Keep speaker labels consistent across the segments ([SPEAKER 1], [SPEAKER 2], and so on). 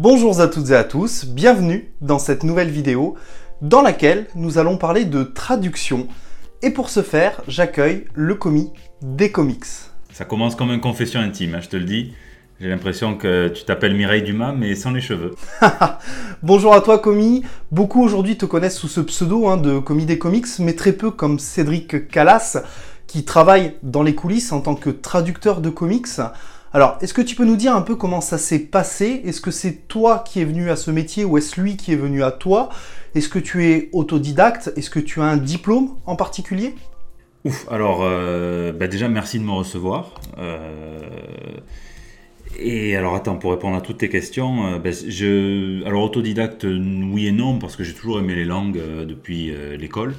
[SPEAKER 1] Bonjour à toutes et à tous, bienvenue dans cette nouvelle vidéo dans laquelle nous allons parler de traduction. Et pour ce faire, j'accueille le commis des comics.
[SPEAKER 2] Ça commence comme une confession intime, hein, je te le dis. J'ai l'impression que tu t'appelles Mireille Dumas, mais sans les cheveux.
[SPEAKER 1] Bonjour à toi, commis. Beaucoup aujourd'hui te connaissent sous ce pseudo hein, de commis des comics, mais très peu comme Cédric Callas, qui travaille dans les coulisses en tant que traducteur de comics. Alors, est-ce que tu peux nous dire un peu comment ça s'est passé? Est-ce que c'est toi qui es venu à ce métier ou est-ce lui qui est venu à toi? Est-ce que tu es autodidacte? Est-ce que tu as un diplôme en particulier?
[SPEAKER 2] Ouf, alors euh, bah déjà merci de me recevoir. Euh, et alors attends, pour répondre à toutes tes questions, euh, bah, alors autodidacte oui et non parce que j'ai toujours aimé les langues depuis l'école.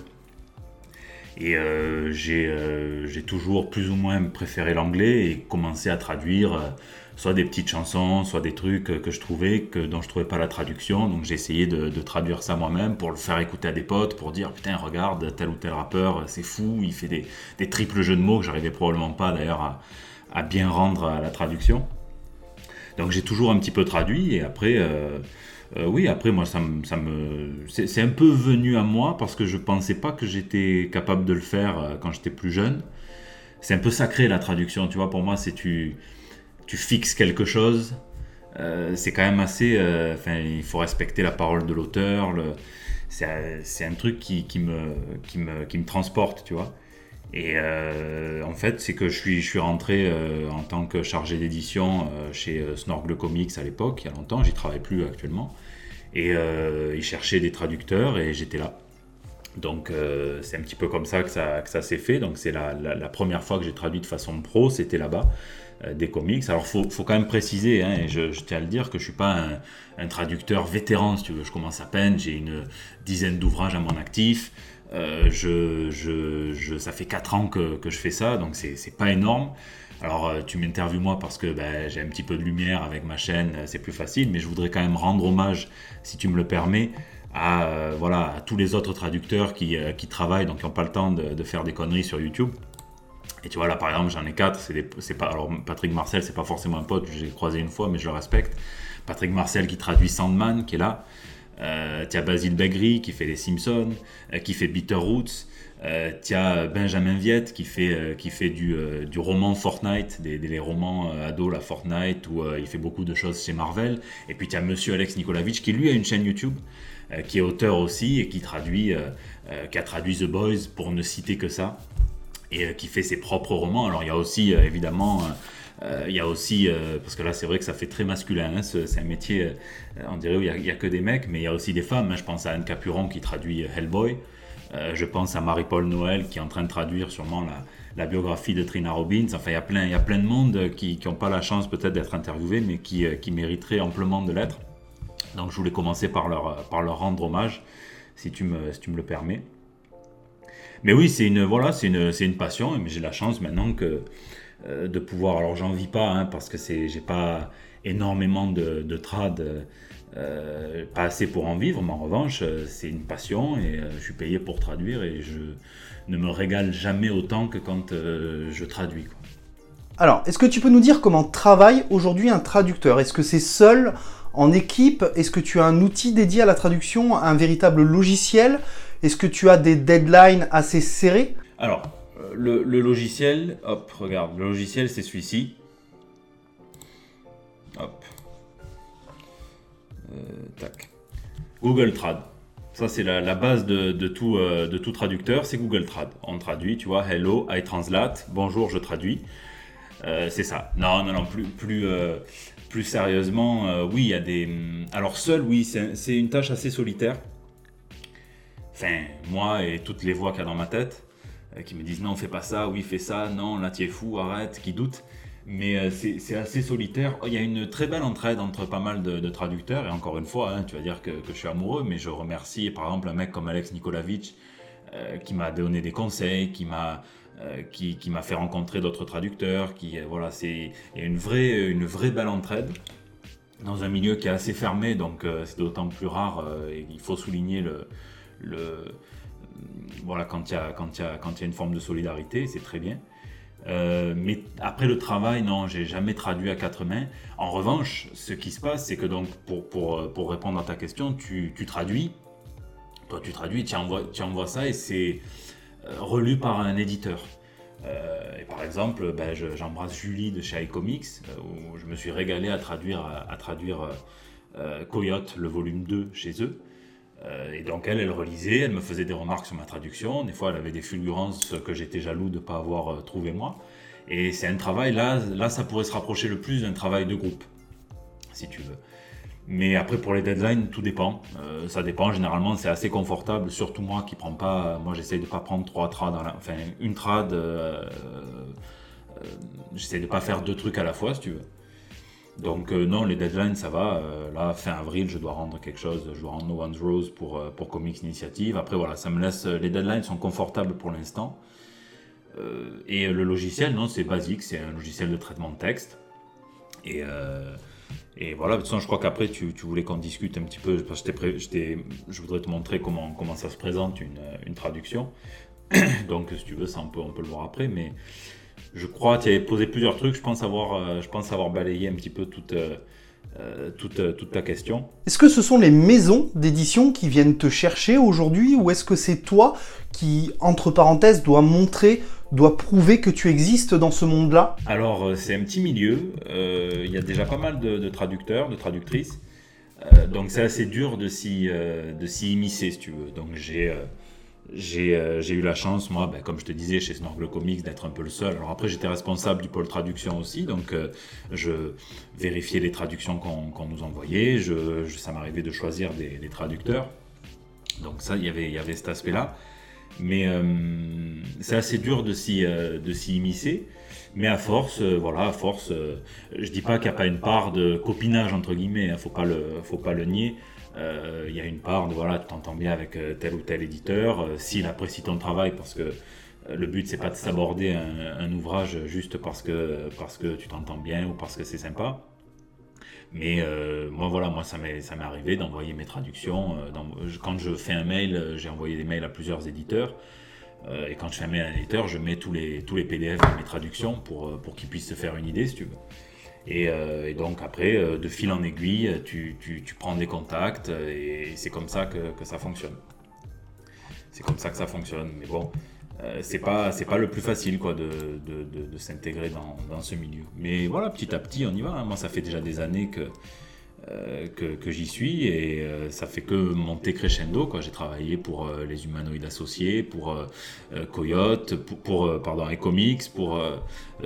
[SPEAKER 2] Et euh, euh, j'ai toujours plus ou moins préféré l'anglais et commencé à traduire euh, soit des petites chansons, soit des trucs que je trouvais que dont je trouvais pas la traduction. Donc j'ai essayé de, traduire ça moi-même pour le faire écouter à des potes, pour dire putain regarde tel ou tel rappeur, c'est fou, il fait des, des, triples jeux de mots que j'arrivais probablement pas d'ailleurs à, bien rendre à la traduction. Donc j'ai toujours un petit peu traduit et après euh, oui, après, moi, ça, me, c'est un peu venu à moi parce que je pensais pas que j'étais capable de le faire euh, quand j'étais plus jeune. C'est un peu sacré la traduction, tu vois. Pour moi, c'est tu, tu fixes quelque chose. Euh, c'est quand même assez. Enfin, il faut respecter la parole de l'auteur. C'est un truc qui, me, qui, me, qui me transporte, tu vois. Et en fait, c'est que je suis, je suis rentré en tant que chargé d'édition chez Snorgle Comics à l'époque, il y a longtemps, j'y travaille plus actuellement. Et euh, ils cherchaient des traducteurs et j'étais là. Donc euh, c'est un petit peu comme ça que ça, que ça s'est fait. Donc c'est la, la, première fois que j'ai traduit de façon pro, c'était là-bas, euh, des comics. Alors faut, faut, quand même préciser, hein, et je, tiens à le dire, que je ne suis pas un, un, traducteur vétéran, si tu veux. Je commence à peine, j'ai une dizaine d'ouvrages à mon actif. Je, je, ça fait 4 ans que, je fais ça, donc c'est pas énorme. Alors, euh, tu m'interviews moi parce que ben, j'ai un petit peu de lumière avec ma chaîne, euh, c'est plus facile, mais je voudrais quand même rendre hommage, si tu me le permets, à, euh, voilà, tous les autres traducteurs qui, travaillent, donc qui n'ont pas le temps de, faire des conneries sur YouTube. Et tu vois, là par exemple, j'en ai quatre. C'est pas, alors, Patrick Marcel, c'est pas forcément un pote, j'ai croisé une fois, mais je le respecte. Patrick Marcel qui traduit Sandman, qui est là. Euh, tu as Basile Begri qui fait Les Simpsons, qui fait Bitter Roots. Euh, tu as Benjamin Viette qui fait, euh, qui fait du, euh, du roman Fortnite, des, des romans ados, la Fortnite, où il fait beaucoup de choses chez Marvel. Et puis tu as Monsieur Alex Nikolavitch qui lui a une chaîne YouTube, qui est auteur aussi et qui, traduit, qui a traduit The Boys pour ne citer que ça, et qui fait ses propres romans. Alors il y a aussi évidemment. Il y a aussi, parce que là c'est vrai que ça fait très masculin, hein, c'est un métier, on dirait où il n'y a, que des mecs, mais il y a aussi des femmes. Hein. je pense à Anne Capuron qui traduit Hellboy. Euh, je pense à Marie-Paul Noël qui est en train de traduire sûrement la, biographie de Trina Robbins. Enfin, il y a plein, de monde qui n'ont pas la chance peut-être d'être interviewés, mais qui, euh, mériteraient amplement de l'être. Donc je voulais commencer par leur, rendre hommage, si tu me, si tu me le permets. Mais oui, c'est une, voilà, c'est une, une passion, mais j'ai la chance maintenant que, euh, de pouvoir. Alors j'en vis pas, hein, parce que c'est, j'ai pas énormément de, de trad euh, pas assez pour en vivre, mais en revanche, euh, c'est une passion et euh, je suis payé pour traduire et je ne me régale jamais autant que quand je traduis.
[SPEAKER 1] Alors, est-ce que tu peux nous dire comment travaille aujourd'hui un traducteur? Est-ce que c'est seul, en équipe? Est-ce que tu as un outil dédié à la traduction, un véritable logiciel? Est-ce que tu as des deadlines assez serrés?
[SPEAKER 2] Alors, le, logiciel, hop, regarde, le logiciel c'est celui-ci. Hop. Euh, Google Trad. Ça, c'est la, base de, tout, euh, de tout traducteur, c'est Google Trad. On traduit, tu vois, hello, I translate, bonjour, je traduis. Euh, c'est ça. Non, non, non, plus, plus, plus sérieusement, oui, il y a des. Alors, seul, oui, c'est une tâche assez solitaire. Enfin, moi et toutes les voix qu'il y a dans ma tête, qui me disent non, fais pas ça, oui, fais ça, non, là, tu es fou, arrête, qui doutent mais euh, c'est assez solitaire. Il y a une très belle entraide entre pas mal de, traducteurs, et encore une fois, hein, tu vas dire que, je suis amoureux, mais je remercie par exemple un mec comme Alex Nikolavitch euh, qui m'a donné des conseils, qui m'a euh, qui, fait rencontrer d'autres traducteurs, qui voilà, c'est il y a une vraie une vraie belle entraide dans un milieu qui est assez fermé, donc c'est d'autant plus rare. il faut souligner le voilà quand il y y y a une forme de solidarité, c'est très bien. mais après le travail, non, j'ai jamais traduit à quatre mains. En revanche, ce qui se passe, c'est que donc pour, pour, pour, répondre à ta question, tu, tu traduis. Toi, tu traduis, tu envoies, tu envoies ça et c'est relu par un éditeur. Euh, et par exemple, ben, j'embrasse Julie de chez iComics, euh, où je me suis régalé à traduire, à, traduire euh, Coyote, le volume 2, chez eux. Et donc elle, elle relisait, elle me faisait des remarques sur ma traduction. Des fois, elle avait des fulgurances que j'étais jaloux de ne pas avoir trouvé moi. Et c'est un travail, là, là, ça pourrait se rapprocher le plus d'un travail de groupe, si tu veux. Mais après, pour les deadlines, tout dépend. Euh, ça dépend. Généralement, c'est assez confortable. Surtout moi qui prends pas. Moi, j'essaye de pas prendre trois trades. Enfin, une trad. Euh, euh, j'essaie de pas faire deux trucs à la fois, si tu veux. Donc non, les deadlines, ça va. là, fin avril, je dois rendre quelque chose. Je dois rendre No One's Rose pour, pour Comics Initiative. Après, voilà, ça me laisse... Les deadlines sont confortables pour l'instant. et le logiciel, non, c'est basique. C'est un logiciel de traitement de texte. Et... Et voilà, de toute façon, je crois qu'après, tu, voulais qu'on discute un petit peu, parce que je voudrais te montrer comment, comment ça se présente une, une traduction. Donc, si tu veux, ça, on peut, on peut le voir après. Mais je crois tu avais posé plusieurs trucs. Je pense avoir, euh, je pense avoir balayé un petit peu toute, euh, euh, toute, toute ta question.
[SPEAKER 1] Est-ce que ce sont les maisons d'édition qui viennent te chercher aujourd'hui ou est-ce que c'est toi qui, entre parenthèses, dois montrer doit prouver que tu existes dans ce monde-là?
[SPEAKER 2] Alors, c'est un petit milieu. Euh, il y a déjà pas mal de, traducteurs, de traductrices. Euh, donc, c'est assez dur de s'y, immiscer, si tu veux. Donc, j'ai, eu la chance, moi, ben, comme je te disais, chez Snorgle Comics, d'être un peu le seul. Alors, après, j'étais responsable du pôle traduction aussi. Donc, je vérifiais les traductions qu'on, nous envoyait. Ça m'arrivait de choisir des, traducteurs. Donc, ça, il y avait cet aspect-là. Mais euh, c'est assez dur de s'y euh, immiscer. Mais à force, euh, voilà, à force, je dis pas qu'il n'y a pas une part de copinage entre guillemets, hein, faut faut pas le nier. Il y a une part de voilà, tu t'entends bien avec tel ou tel éditeur, s'il apprécie ton travail, parce que le but c'est pas de s'aborder un, ouvrage juste parce que parce que tu t'entends bien ou parce que c'est sympa. Mais euh, moi, voilà, moi, ça m'est arrivé d'envoyer mes traductions. Euh, quand je fais un mail, euh, j'ai envoyé des mails à plusieurs éditeurs. et quand je fais un mail à un éditeur, je mets tous les, tous les PDF de mes traductions pour, pour qu'ils puissent se faire une idée, si tu veux. Et, donc après, de fil en aiguille, tu, tu, tu prends des contacts et c'est comme ça que, que ça fonctionne. C'est comme ça que ça fonctionne. Mais bon, euh, c'est pas c'est pas le plus facile quoi de, de, s'intégrer dans, dans, ce milieu. Mais voilà, petit à petit, on y va. Hein. Moi, ça fait déjà des années que euh, que, j'y suis et euh, ça fait que monter crescendo. J'ai travaillé pour les humanoïdes associés, pour Coyote, pour, pour pardon, Ecomics, pour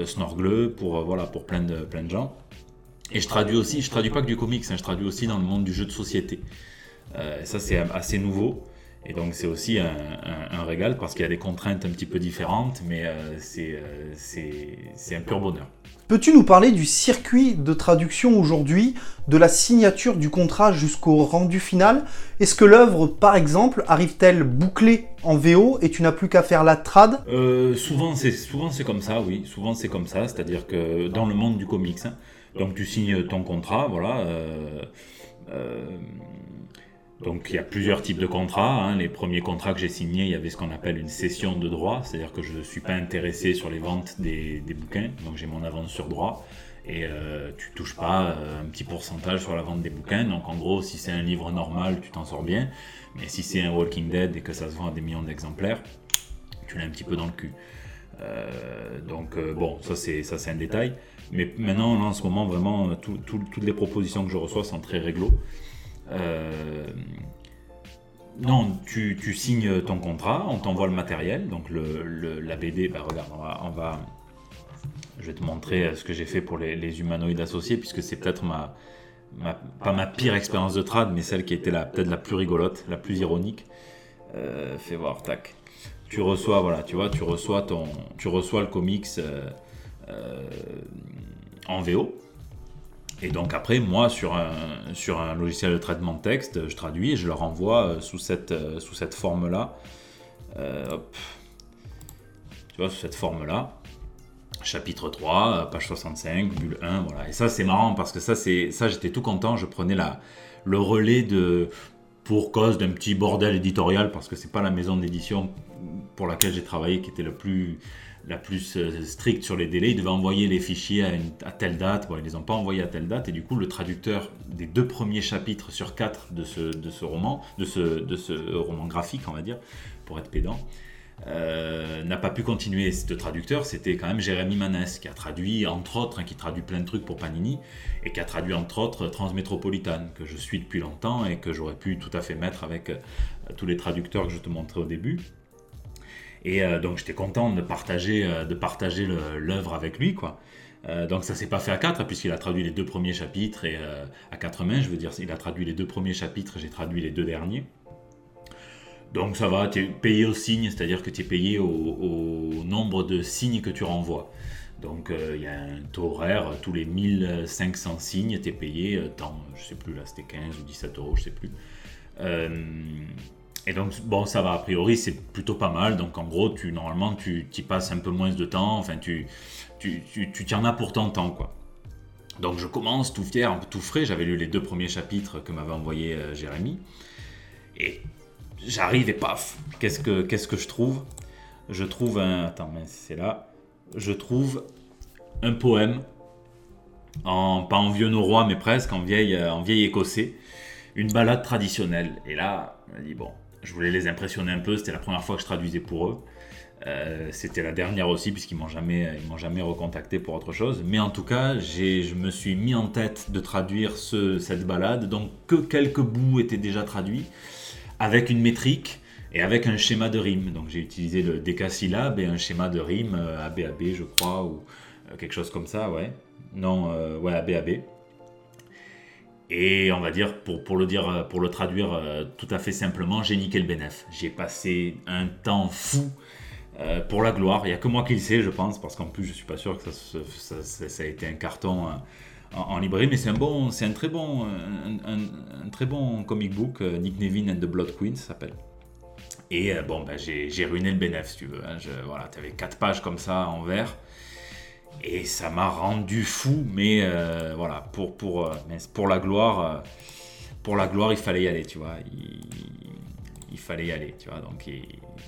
[SPEAKER 2] Snorgle, pour voilà pour plein de plein de gens. Et je traduis aussi, je traduis pas que du comics, hein, je traduis aussi dans le monde du jeu de société. ça c'est assez nouveau. Et donc c'est aussi un, régal parce qu'il y a des contraintes un petit peu différentes, mais euh, euh, c'est un pur bonheur.
[SPEAKER 1] Peux-tu nous parler du circuit de traduction aujourd'hui, de la signature du contrat jusqu'au rendu final? Est-ce que l'œuvre, par exemple, arrive-t-elle bouclée en VO et tu n'as plus qu'à faire la trad?
[SPEAKER 2] Euh, Souvent c'est comme ça, oui. Souvent c'est comme ça, c'est-à-dire que dans le monde du comics, hein, donc tu signes ton contrat, voilà. Donc il y a plusieurs types de contrats. Hein. Les premiers contrats que j'ai signés, il y avait ce qu'on appelle une cession de droit, c'est-à-dire que je ne suis pas intéressé sur les ventes des, bouquins, donc j'ai mon avance sur droit. Et euh, tu touches pas euh, un petit pourcentage sur la vente des bouquins. Donc en gros, si c'est un livre normal, tu t'en sors bien. Mais si c'est un Walking Dead et que ça se vend à des millions d'exemplaires, tu l'as un petit peu dans le cul. Euh, donc euh, bon, ça c'est ça c'est un détail. Mais maintenant, en ce moment, vraiment, toutes les propositions que je reçois sont très réglo. Euh, non, tu, signes ton contrat, on t'envoie le matériel, donc la BD, bah regarde, on va, je vais te montrer ce que j'ai fait pour les, humanoïdes associés, puisque c'est peut-être pas ma pire expérience de trad, mais celle qui était peut-être la plus rigolote, la plus ironique. Euh, fais voir, tac. Tu reçois, voilà, tu vois, tu reçois ton, tu reçois le comics euh, en VO. Et donc après, moi, sur un, logiciel de traitement de texte, je traduis et je le renvoie euh, sous cette, euh, sous cette forme-là. Euh, tu vois, sous cette forme-là. Chapitre 3, page 65, bulle 1, voilà. Et ça, c'est marrant parce que ça, c'est ça j'étais tout content. Je prenais la, le relais de pour cause d'un petit bordel éditorial parce que c'est pas la maison d'édition pour laquelle j'ai travaillé qui était le plus la plus euh, stricte sur les délais. Ils devaient envoyer les fichiers à, telle date. Bon, ils ne les ont pas envoyés à telle date. Et du coup, le traducteur des deux premiers chapitres sur quatre de ce, de ce roman, de ce, de ce roman graphique, on va dire, pour être pédant, euh, n'a pas pu continuer. Ce traducteur, c'était quand même Jérémy Manès, qui a traduit, entre autres, hein, qui traduit plein de trucs pour Panini, et qui a traduit, entre autres, Transmétropolitane, que je suis depuis longtemps et que j'aurais pu tout à fait mettre avec euh, tous les traducteurs que je te montrais au début. Et euh, donc j'étais content de partager, euh, de partager l'œuvre avec lui, quoi. Euh, donc ça s'est pas fait à quatre, puisqu'il a traduit les deux premiers chapitres, et à quatre mains, je veux dire, il a traduit les deux premiers chapitres, j'ai traduit les deux derniers. Donc ça va, tu es payé au signe, c'est-à-dire que tu es payé au, nombre de signes que tu renvoies. Donc il y a un taux horaire, tous les 1500 signes, tu es payé tant, je sais plus là, c'était 15 ou 17 euros, je sais plus. Et donc, bon, ça va, a priori, c'est plutôt pas mal. Donc, en gros, tu, normalement, tu y passes un peu moins de temps. Enfin, tu, tu, tu, tu en as pour ton temps, quoi. Donc, je commence tout fier, tout frais. J'avais lu les deux premiers chapitres que m'avait envoyé euh, Jérémy. Et j'arrive et paf, qu'est-ce que, que je trouve? Je trouve un. Attends, c'est là. Je trouve un poème, en, pas en vieux norrois, mais presque en vieil, euh, en vieil écossais. Une balade traditionnelle. Et là, on m'a dit, bon, je voulais les impressionner un peu. C'était la première fois que je traduisais pour eux. Euh, c'était la dernière aussi, puisqu'ils m'ont jamais, ils m'ont jamais recontacté pour autre chose. Mais en tout cas, je me suis mis en tête de traduire cette balade. Donc, que quelques bouts étaient déjà traduits, avec une métrique et avec un schéma de rime. Donc, j'ai utilisé le décasyllabe et un schéma de rime, ABAB, euh, je crois, ou euh, quelque chose comme ça, ouais. Non, ouais, ABAB. Et on va dire, pour, le, dire, pour le traduire euh, tout à fait simplement, j'ai niqué le bénéf. J'ai passé un temps fou euh, pour la gloire. Il n'y a que moi qui le sais, je pense, parce qu'en plus, je ne suis pas sûr que ça, ça, a été un carton euh, en, librairie, mais c'est un, bon, un, très bon, un, très bon comic book, Nick Nevin and the Blood Queen, ça s'appelle. Et bon, ben, j'ai, ruiné le bénéf, si tu veux. Hein. voilà, tu avais 4 pages comme ça en vert. Et ça m'a rendu fou, mais euh, voilà, pour, pour, euh, pour la gloire, euh, pour la gloire, il fallait y aller, tu vois. Il, fallait y aller, tu vois. Donc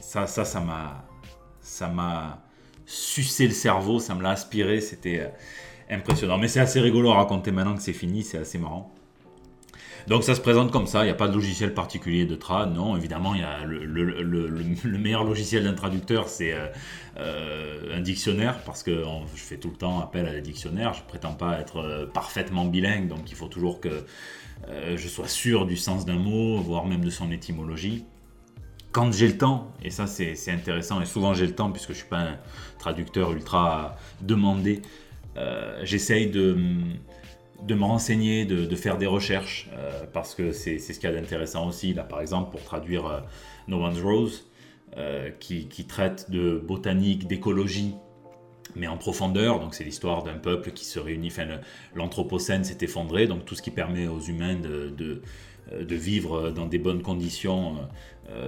[SPEAKER 2] ça, ça, ça m'a, ça m'a sucé le cerveau, ça me l'a aspiré, c'était impressionnant. Mais c'est assez rigolo à raconter maintenant que c'est fini, c'est assez marrant. Donc ça se présente comme ça, il n'y a pas de logiciel particulier de trad, non, évidemment, il y a le, meilleur logiciel d'un traducteur, c'est euh, euh, un dictionnaire, parce que je fais tout le temps appel à des dictionnaires, je prétends pas être euh, parfaitement bilingue, donc il faut toujours que je sois sûr du sens d'un mot, voire même de son étymologie. Quand j'ai le temps, et ça c'est intéressant, et souvent j'ai le temps puisque je suis pas un traducteur ultra demandé, j'essaye de de me renseigner, de, faire des recherches, euh, parce que c'est ce qu'il y a d'intéressant aussi. Là, par exemple, pour traduire euh, No One's Rose, euh, qui, traite de botanique, d'écologie, mais en profondeur. Donc, c'est l'histoire d'un peuple qui se réunit. L'Anthropocène s'est effondré, donc tout ce qui permet aux humains de, de, vivre dans des bonnes conditions,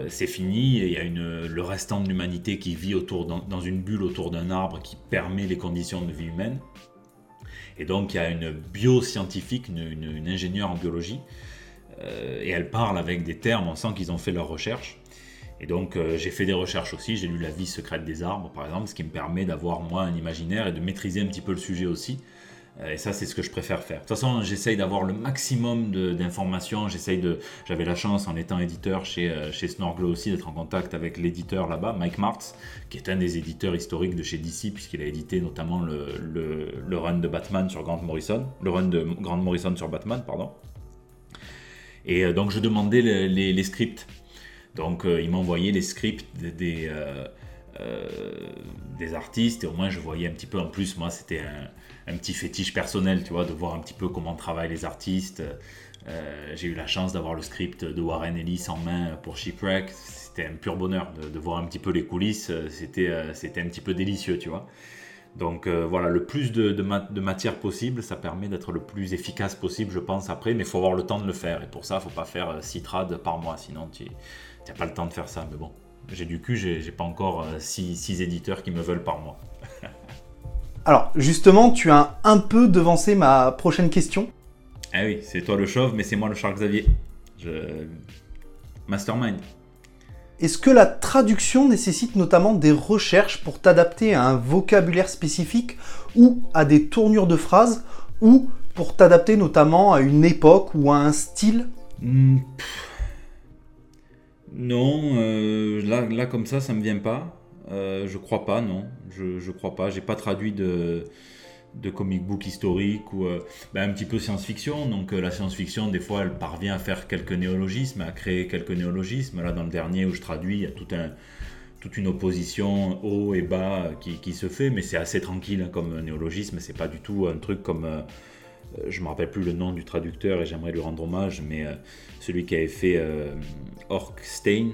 [SPEAKER 2] c'est fini. Et il y a une, le restant de l'humanité qui vit autour, dans une bulle autour d'un arbre qui permet les conditions de vie humaine. Et donc il y a une bioscientifique, une, une, ingénieure en biologie, euh, et elle parle avec des termes, on sent qu'ils ont fait leurs recherches. Et donc euh, j'ai fait des recherches aussi, j'ai lu La vie secrète des arbres par exemple, ce qui me permet d'avoir moi un imaginaire et de maîtriser un petit peu le sujet aussi. Euh, et ça, c'est ce que je préfère faire. De toute façon, j'essaye d'avoir le maximum d'informations. J'essaye de. J'avais la chance, en étant éditeur chez, euh, chez Snorgle aussi, d'être en contact avec l'éditeur là-bas, Mike Martz, qui est un des éditeurs historiques de chez DC, puisqu'il a édité notamment le, le, run de Batman sur Grant Morrison, le run de Grant Morrison sur Batman, pardon. Et euh, donc, je demandais les, scripts. Donc, il m'envoyait les scripts des. des artistes et au moins je voyais un petit peu en plus moi c'était un, un petit fétiche personnel, tu vois, de voir un petit peu comment travaillent les artistes. Euh, j'ai eu la chance d'avoir le script de Warren Ellis en main pour Shipwreck. C'était un pur bonheur de, voir un petit peu les coulisses. C'était, euh, c'était un petit peu délicieux, tu vois. Donc euh, voilà, le plus de, matière possible, ça permet d'être le plus efficace possible, je pense, après, mais il faut avoir le temps de le faire. Et pour ça, il ne faut pas faire 6 trades par mois, sinon tu n'as pas le temps de faire ça. Mais bon, j'ai du cul, j'ai, pas encore 6 éditeurs qui me veulent par mois.
[SPEAKER 1] Alors, justement, tu as un peu devancé ma prochaine question.
[SPEAKER 2] Ah oui, c'est toi le chauve, mais c'est moi le Charles Xavier. Je... Mastermind.
[SPEAKER 1] Est-ce que la traduction nécessite notamment des recherches pour t'adapter à un vocabulaire spécifique ou à des tournures de phrases ou pour t'adapter notamment à une époque ou à un style?
[SPEAKER 2] Hmm, Non, euh, là, là comme ça, ça me vient pas. Euh, je crois pas, non. Je, je crois pas. J'ai pas traduit de, comic book historique ou euh, ben, un petit peu science-fiction. Donc la science-fiction, des fois, elle parvient à faire quelques néologismes, à créer quelques néologismes. Là, dans le dernier où je traduis, il y a toute une opposition haut et bas qui, se fait, mais c'est assez tranquille hein, comme néologisme. C'est pas du tout un truc comme euh, je me rappelle plus le nom du traducteur et j'aimerais lui rendre hommage, mais euh, celui qui avait fait euh, Orkstein,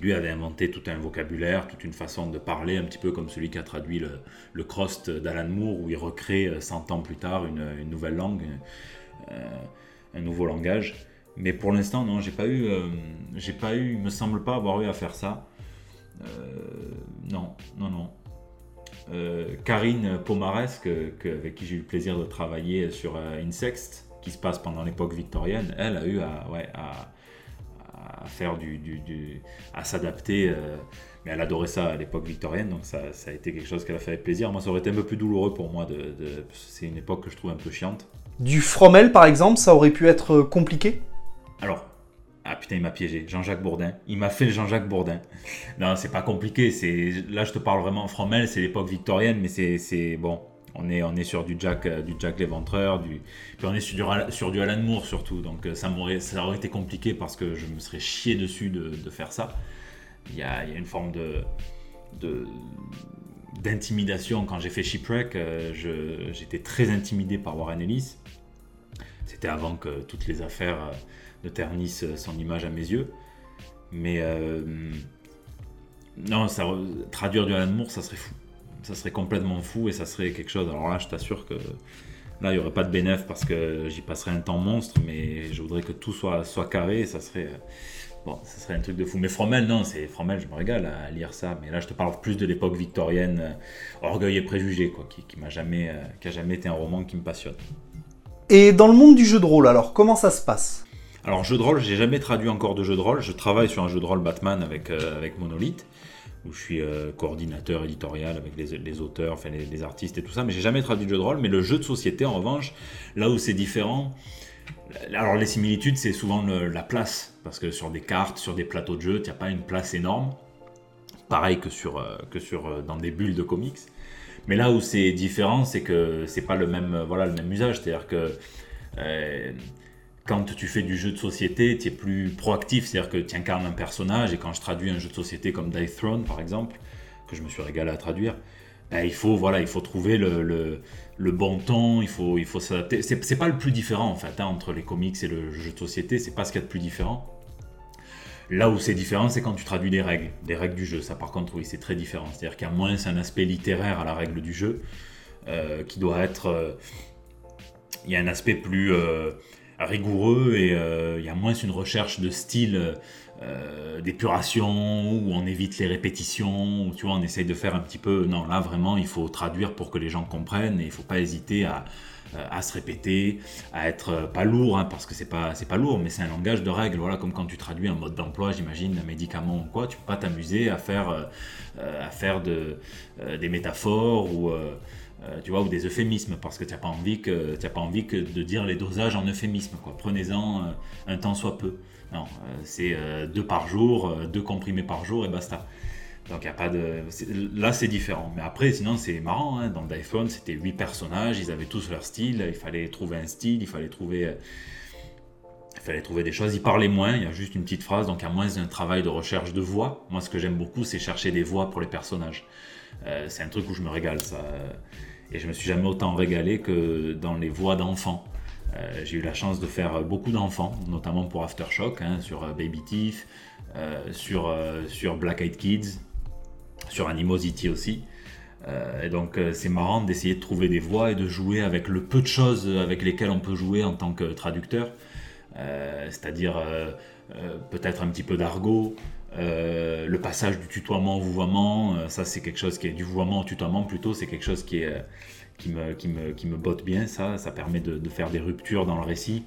[SPEAKER 2] lui avait inventé tout un vocabulaire, toute une façon de parler, un petit peu comme celui qui a traduit le, le Crost d'Alan Moore, où il recrée 100 ans plus tard une, nouvelle langue, un nouveau langage. Mais pour l'instant, non, j'ai pas eu, j'ai pas eu, il me semble pas avoir eu à faire ça. non, non, non. Euh, Karine Pomares, avec qui j'ai eu le plaisir de travailler sur euh, Insext, qui se passe pendant l'époque victorienne, elle a eu à, faire du, à s'adapter. Euh, mais elle adorait ça à l'époque victorienne, donc ça, a été quelque chose qu'elle a fait avec plaisir. Moi, ça aurait été un peu plus douloureux pour moi. De, c'est une époque que je trouve un peu chiante.
[SPEAKER 1] Du Fromel, par exemple, ça aurait pu être compliqué?
[SPEAKER 2] Alors, ah putain, il m'a piégé. Jean-Jacques Bourdin. Il m'a fait le Jean-Jacques Bourdin. Non, c'est pas compliqué. C'est là, je te parle vraiment Fromel, c'est l'époque victorienne, mais c'est bon. On est, on est sur du Jack, euh, du Jack l'éventreur, puis on est sur du, Alan Moore surtout. Donc euh, ça, aurait été compliqué parce que je me serais chié dessus de, faire ça. Il y, a, une forme de, d'intimidation quand j'ai fait Shipwreck. Euh, j'étais très intimidé par Warren Ellis. C'était avant que toutes les affaires ne ternissent son image à mes yeux. Mais non, ça, traduire du Alan Moore, ça serait fou. Ça serait complètement fou et ça serait quelque chose. Alors là, je t'assure que là, il n'y aurait pas de bénéf parce que j'y passerais un temps monstre, mais je voudrais que tout soit, soit carré. Ça serait. Bon, ça serait un truc de fou. Mais Fromel, non, c'est Fromel, je me régale à lire ça. Mais là, je te parle plus de l'époque victorienne, euh, Orgueil et Préjugé, quoi, qui, qui m'a jamais, euh, qui a jamais été un roman qui me passionne.
[SPEAKER 1] Et dans le monde du jeu de rôle, alors, comment ça se passe?
[SPEAKER 2] Alors, jeu de rôle, j'ai jamais traduit encore de jeu de rôle. Je travaille sur un jeu de rôle Batman avec, euh, avec Monolith, où je suis euh, coordinateur éditorial avec les, auteurs, les, artistes et tout ça, mais j'ai jamais traduit de jeu de rôle. Mais le jeu de société, en revanche, là où c'est différent, alors les similitudes, c'est souvent la place, parce que sur des cartes, sur des plateaux de jeu, n'y a pas une place énorme, pareil que sur, euh, que sur dans des bulles de comics. Mais là où c'est différent, c'est que c'est pas le même, voilà, le même usage, c'est-à-dire que quand tu fais du jeu de société, tu es plus proactif, c'est-à-dire que tu incarnes un personnage, et quand je traduis un jeu de société comme Dice Throne, par exemple, que je me suis régalé à traduire, ben, il faut voilà, il faut trouver le, bon ton, il faut, il faut s'adapter. C'est, pas le plus différent en fait hein, entre les comics et le jeu de société, c'est pas ce qu'il y a de plus différent. Là où c'est différent, c'est quand tu traduis des règles, des règles du jeu. Ça, par contre, oui, c'est très différent. C'est-à-dire qu'il y a moins un aspect littéraire à la règle du jeu, euh, qui doit être. Euh, il y a un aspect plus. Euh, rigoureux et euh, il y a moins une recherche de style euh, d'épuration où on évite les répétitions, où tu vois, on essaye de faire un petit peu. Non, là vraiment, il faut traduire pour que les gens comprennent et il ne faut pas hésiter à, euh, à se répéter, à être pas lourd, hein, parce que c'est pas, pas lourd, mais c'est un langage de règles. Voilà, comme quand tu traduis un mode d'emploi, j'imagine, un médicament ou quoi, tu peux pas t'amuser à faire, des métaphores ou euh, tu vois, ou des euphémismes, parce que tu n'as pas envie que tu pas envie que de dire les dosages en euphémisme. Prenez-en euh, un temps soit peu. Non, euh, c'est deux par jour, deux comprimés par jour et basta. Donc il a pas de. Là c'est différent. Mais après, sinon c'est marrant. Hein. Dans l'iPhone, c'était huit personnages, ils avaient tous leur style. Il fallait trouver un style, il fallait trouver. Il fallait trouver des choses. Ils parlaient moins, il y a juste une petite phrase, donc y a moins un travail de recherche de voix. Moi, ce que j'aime beaucoup, c'est chercher des voix pour les personnages. c'est un truc où je me régale. Ça. Et je me suis jamais autant régalé que dans les voix d'enfants. Euh, j'ai eu la chance de faire beaucoup d'enfants, notamment pour Aftershock, hein, sur euh, Baby Thief, euh, sur Black Eyed Kids, sur Animosity aussi. et donc c'est marrant d'essayer de trouver des voix et de jouer avec le peu de choses avec lesquelles on peut jouer en tant que traducteur. C'est-à-dire peut-être un petit peu d'argot, euh, le passage du tutoiement au vouvoiement, euh, ça c'est quelque chose qui est du vouvoiement au tutoiement plutôt, c'est quelque chose qui, euh, me, botte bien, ça, ça permet de, faire des ruptures dans le récit.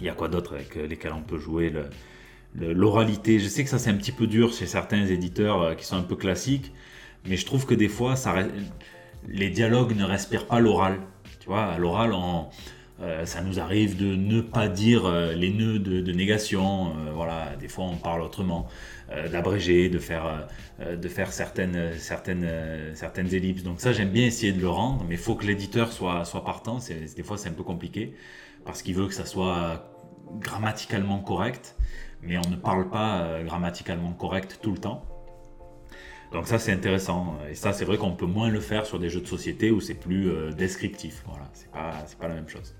[SPEAKER 2] Il y a quoi d'autre avec lesquels on peut jouer l'oralité? Je sais que ça c'est un petit peu dur chez certains éditeurs qui sont un peu classiques, mais je trouve que des fois, les dialogues ne respirent pas l'oral. Tu vois, à l'oral, ça nous arrive de ne pas dire les nœuds de, négation. voilà, des fois on parle autrement. Euh, d'abréger, de faire, euh, de faire certaines, certaines, certaines ellipses. Donc ça, j'aime bien essayer de le rendre, mais il faut que l'éditeur soit, soit partant. Des fois, c'est un peu compliqué, parce qu'il veut que ça soit grammaticalement correct, mais on ne parle pas euh, grammaticalement correct tout le temps. Donc ça c'est intéressant et ça c'est vrai qu'on peut moins le faire sur des jeux de société où c'est plus descriptif. Voilà, c'est pas, pas la même chose.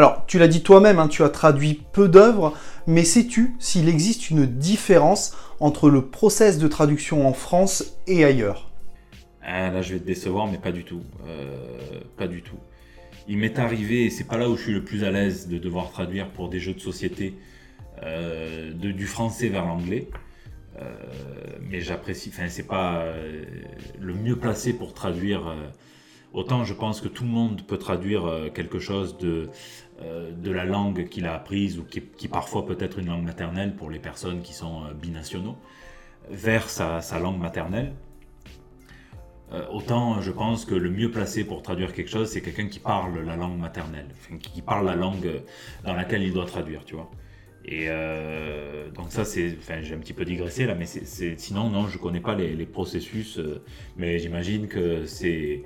[SPEAKER 1] Alors, tu l'as dit toi-même, hein, tu as traduit peu d'œuvres, mais sais-tu s'il existe une différence entre le process de traduction en France et ailleurs?
[SPEAKER 2] Ah, Là, je vais te décevoir, mais pas du tout. Euh, pas du tout. Il m'est arrivé, et c'est pas là où je suis le plus à l'aise de devoir traduire pour des jeux de société euh, du français vers l'anglais. Euh, mais j'apprécie, enfin, c'est pas le mieux placé pour traduire Autant je pense que tout le monde peut traduire euh, quelque chose de, euh, de la langue qu'il a apprise ou qui, parfois peut être une langue maternelle pour les personnes qui sont euh, binationaux vers sa, langue maternelle. autant je pense que le mieux placé pour traduire quelque chose, c'est quelqu'un qui parle la langue maternelle, qui, parle la langue dans laquelle il doit traduire, tu vois. Et donc ça, c'est, enfin, j'ai un petit peu digressé là, mais sinon non, je connais pas les processus, mais j'imagine que c'est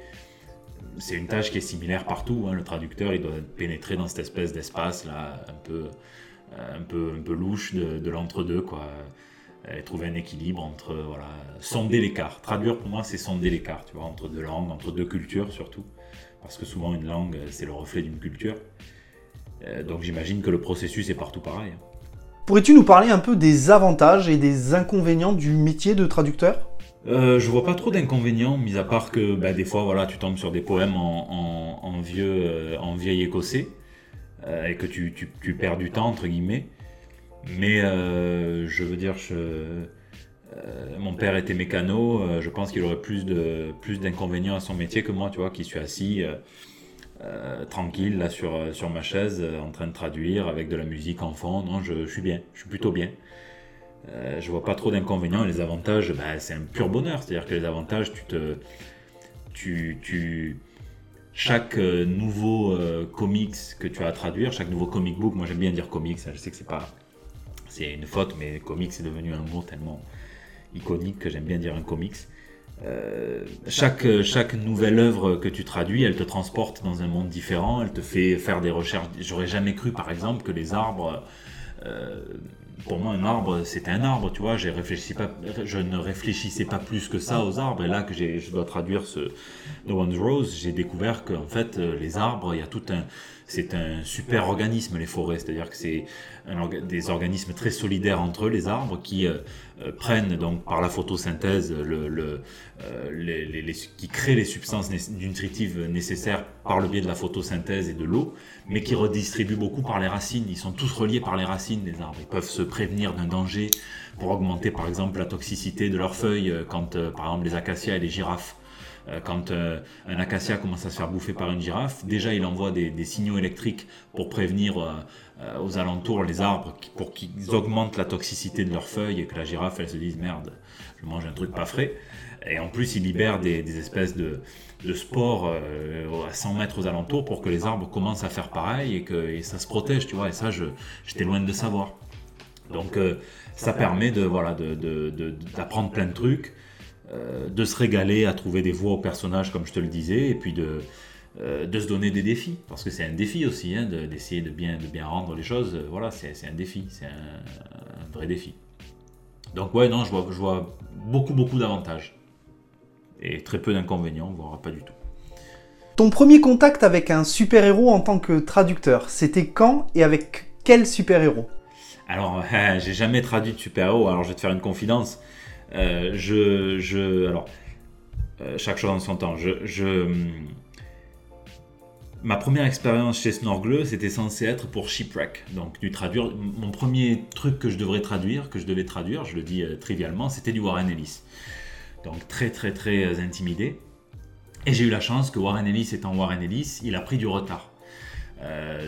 [SPEAKER 2] c'est une tâche qui est similaire partout. Hein. Le traducteur, il doit pénétrer dans cette espèce d'espace là, un peu, euh, un peu, un peu louche de, l'entre-deux, quoi. Et trouver un équilibre entre, voilà, sonder l'écart. Traduire pour moi, c'est sonder l'écart, tu vois, entre deux langues, entre deux cultures surtout, parce que souvent une langue, c'est le reflet d'une culture. Euh, donc j'imagine que le processus est partout pareil. Hein.
[SPEAKER 1] Pourrais-tu nous parler un peu des avantages et des inconvénients du métier de traducteur?
[SPEAKER 2] Euh, je vois pas trop d'inconvénients, mis à part que bah, des fois, voilà, tu tombes sur des poèmes en, vieux, euh, en vieil écossais euh, et que tu, perds du temps entre guillemets. Mais je veux dire, mon père était mécano. je pense qu'il aurait plus de plus d'inconvénients à son métier que moi, tu vois, qui suis assis tranquille là sur sur ma chaise en train de traduire avec de la musique en fond. Non, je suis bien, je suis plutôt bien. Euh, je vois pas trop d'inconvénients. Les avantages, bah, c'est un pur bonheur. C'est-à-dire que les avantages, tu te, chaque euh, nouveau euh, comics que tu as à traduire, chaque nouveau comic book, moi j'aime bien dire comics, hein, je sais que c'est pas, c'est une faute, mais comics c'est devenu un mot tellement iconique que j'aime bien dire un comics. chaque, chaque nouvelle œuvre que tu traduis, elle te transporte dans un monde différent, elle te fait faire des recherches. J'aurais jamais cru, par exemple, que les arbres pour moi, un arbre, c'était un arbre, tu vois. Je ne réfléchissais pas plus que ça aux arbres. Et là, que je dois traduire ce The One's Rose, j'ai découvert qu'en fait, euh, les arbres, il y a tout un, c'est un super organisme, les forêts. C'est-à-dire que c'est des organismes très solidaires entre eux, les arbres, qui euh, euh, prennent donc par la photosynthèse, euh, qui créent les substances nutritives nécessaires par le biais de la photosynthèse et de l'eau, mais qui redistribuent beaucoup par les racines. Ils sont tous reliés par les racines des arbres. Ils peuvent se prévenir d'un danger pour augmenter par exemple la toxicité de leurs feuilles quand par exemple les acacias et les girafes quand euh, un acacia commence à se faire bouffer par une girafe, déjà il envoie des, signaux électriques pour prévenir euh, aux alentours les arbres pour qu'ils augmentent la toxicité de leurs feuilles et que la girafe elle se dise merde, je mange un truc pas frais. Et en plus, il libère des, espèces de, spores à 100 mètres aux alentours pour que les arbres commencent à faire pareil et que ça se protège, tu vois. Et ça, j'étais loin de savoir. Donc, ça permet de voilà d'apprendre plein de trucs. Euh, de se régaler à trouver des voix aux personnages, comme je te le disais, et puis de, euh, de se donner des défis, parce que c'est un défi aussi, hein, d'essayer de, bien, de bien rendre les choses. Voilà, c'est un défi, c'est un, vrai défi. Donc ouais, non, je vois, je vois beaucoup, beaucoup d'avantages. Et très peu d'inconvénients, voire pas du tout.
[SPEAKER 1] Ton premier contact avec un super-héros en tant que traducteur, c'était quand et avec quel super-héros?
[SPEAKER 2] Alors, j'ai jamais traduit de super-héros, alors je vais te faire une confidence. Euh, je, je, alors, euh, chaque chose en son temps. Je, ma première expérience chez Snorgle, c'était censé être pour Shipwreck. Donc, du traduire. Mon premier truc que je devrais traduire, que je devais traduire, je le dis euh, trivialement, c'était du Warren Ellis. Donc, très, très, très intimidé. Et j'ai eu la chance que Warren Ellis étant Warren Ellis, il a pris du retard.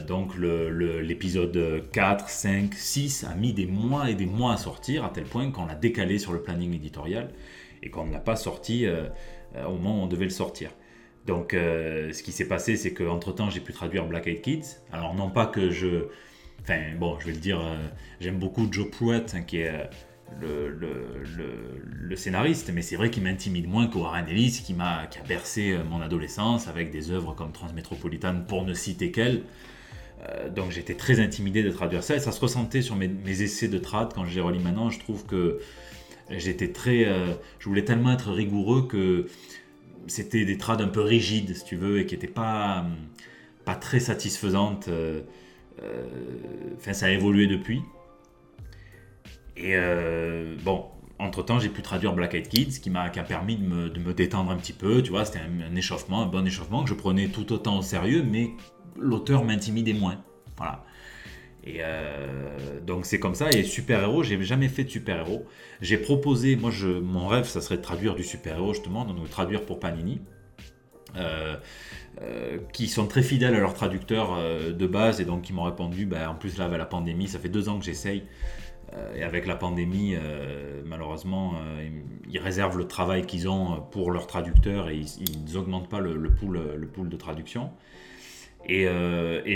[SPEAKER 2] Donc l'épisode 4, 5, 6 a mis des mois et des mois à sortir, à tel point qu'on l'a décalé sur le planning éditorial et qu'on ne l'a pas sorti au moment où on devait le sortir. Donc, ce qui s'est passé, c'est qu'entre-temps, j'ai pu traduire Black Eyed Kids. Alors, non pas que je... Enfin, bon, je vais le dire, j'aime beaucoup Joe Pruitt, hein, qui est le, scénariste, mais c'est vrai qu'il m'intimide moins que Warren Ellis, qui m'a qui a bercé euh, mon adolescence avec des œuvres comme Transmétropolitane, pour ne citer qu'elle. Euh, donc j'étais très intimidé de traduire ça, et ça se ressentait sur mes, essais de trad quand je les relis maintenant. Je trouve que j'étais très. Euh, je voulais tellement être rigoureux que c'était des trades un peu rigides, si tu veux, et qui n'étaient pas, pas très satisfaisantes. Enfin, ça a évolué depuis. Et euh, bon, entre-temps, j'ai pu traduire Black Eyed Kids, qui m'a permis de me, détendre un petit peu. Tu vois, c'était un, échauffement, un bon échauffement que je prenais tout autant au sérieux, mais l'auteur m'intimidait moins. Voilà. Et euh, donc c'est comme ça. Et super-héros, j'ai jamais fait de super-héros. J'ai proposé, moi, je, mon rêve, ça serait de traduire du super-héros, justement, donc de traduire pour Panini. Euh, qui sont très fidèles à leur traducteur de base et donc qui m'ont répondu, bah, en plus là avec la pandémie, ça fait deux ans que j'essaye, et avec la pandémie, euh, malheureusement, euh, ils réservent le travail qu'ils ont pour leurs traducteurs et ils n'augmentent pas le, pool, de traduction. Et,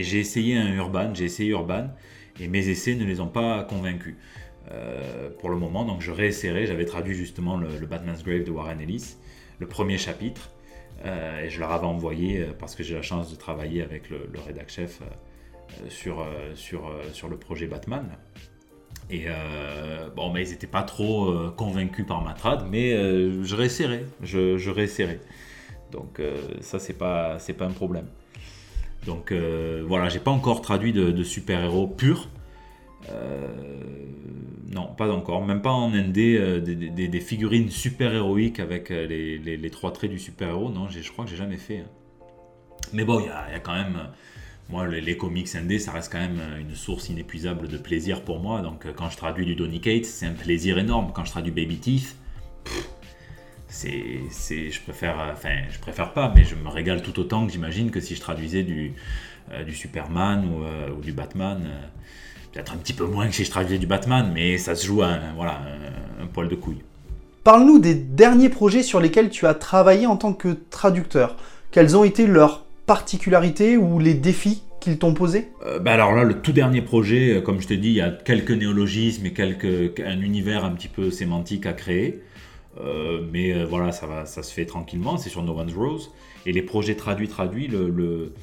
[SPEAKER 2] j'ai essayé un Urban, j'ai essayé Urban, et mes essais ne les ont pas convaincus. pour le moment, donc je réessayerai. J'avais traduit justement le, Batman's Grave de Warren Ellis, le premier chapitre, et je leur avais envoyé parce que j'ai la chance de travailler avec le, le chef sur, sur, sur le projet Batman. Et euh, bon, mais ils n'étaient pas trop euh, convaincus par ma trad, mais euh, je réessayerai, je. Donc ça, c'est pas, pas un problème. Donc voilà, j'ai pas encore traduit de, super-héros purs. non, pas encore. Même pas en ND, des, des, figurines super-héroïques avec les, trois traits du super-héros. Non, je crois que j'ai jamais fait. Hein. Mais bon, il y a, quand même moi, les, comics indés, ça reste quand même euh, une source inépuisable de plaisir pour moi. Donc, euh, quand je traduis du Donny Cates, c'est un plaisir énorme. Quand je traduis Baby Teeth, c'est, je préfère, euh, enfin, je préfère pas, mais je me régale tout autant que j'imagine que si je traduisais du, Superman ou, du Batman. peut-être un petit peu moins que si je traduisais du Batman, mais ça se joue à un, voilà, un poil de couille.
[SPEAKER 1] Parle-nous des derniers projets sur lesquels tu as travaillé en tant que traducteur. Quels ont été leurs particularités ou les défis qu'ils t'ont posés?
[SPEAKER 2] Euh, bah Alors là, le tout dernier projet, euh, comme je te dis, il y a quelques néologismes et quelques, un univers un petit peu sémantique à créer. Euh, mais voilà, ça, va, ça se fait tranquillement, c'est sur No One's Rose. Et les projets traduits, traduits, le, le,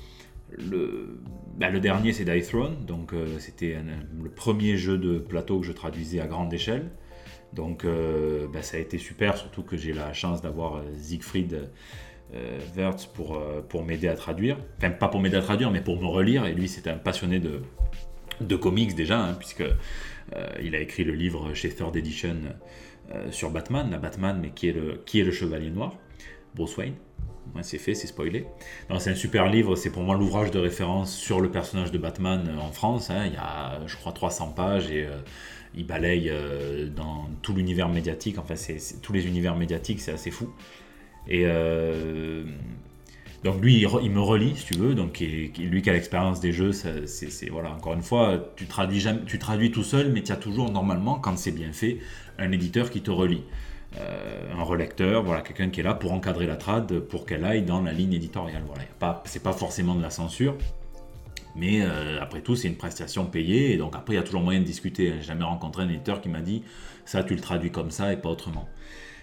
[SPEAKER 2] le, bah, dernier c'est Die Throne, donc c'était le premier jeu de plateau que je traduisais à grande échelle. Donc bah, ça a été super, surtout que j'ai la chance d'avoir Siegfried euh, Wertz pour, euh, pour m'aider à traduire. Enfin, pas pour m'aider à traduire, mais pour me relire. Et lui, c'est un passionné de, de comics déjà, hein, puisque euh, il a écrit le livre chez Third Edition sur Batman, la Batman, mais qui est le, qui est le Chevalier Noir, Bruce Wayne. c'est fait, c'est spoilé. C'est un super livre, c'est pour moi l'ouvrage de référence sur le personnage de Batman en France. Hein. Il y a, je crois, 300 pages et il balaye dans tout l'univers médiatique. Enfin, tous les univers médiatiques, c'est assez fou. Et euh, donc lui, il, me relie, si tu veux. Donc lui qui a l'expérience des jeux, c'est voilà. Encore une fois, tu traduis, tu traduis tout seul, mais tu as toujours normalement, quand c'est bien fait, un éditeur qui te relie. Euh, un relecteur, voilà, quelqu'un qui est là pour encadrer la trad, pour qu'elle aille dans la ligne éditoriale. Voilà, pas, c'est pas forcément de la censure, mais euh, après tout, c'est une prestation payée, et donc après, il y a toujours moyen de discuter. J'ai jamais rencontré un éditeur qui m'a dit ça, tu le traduis comme ça et pas autrement.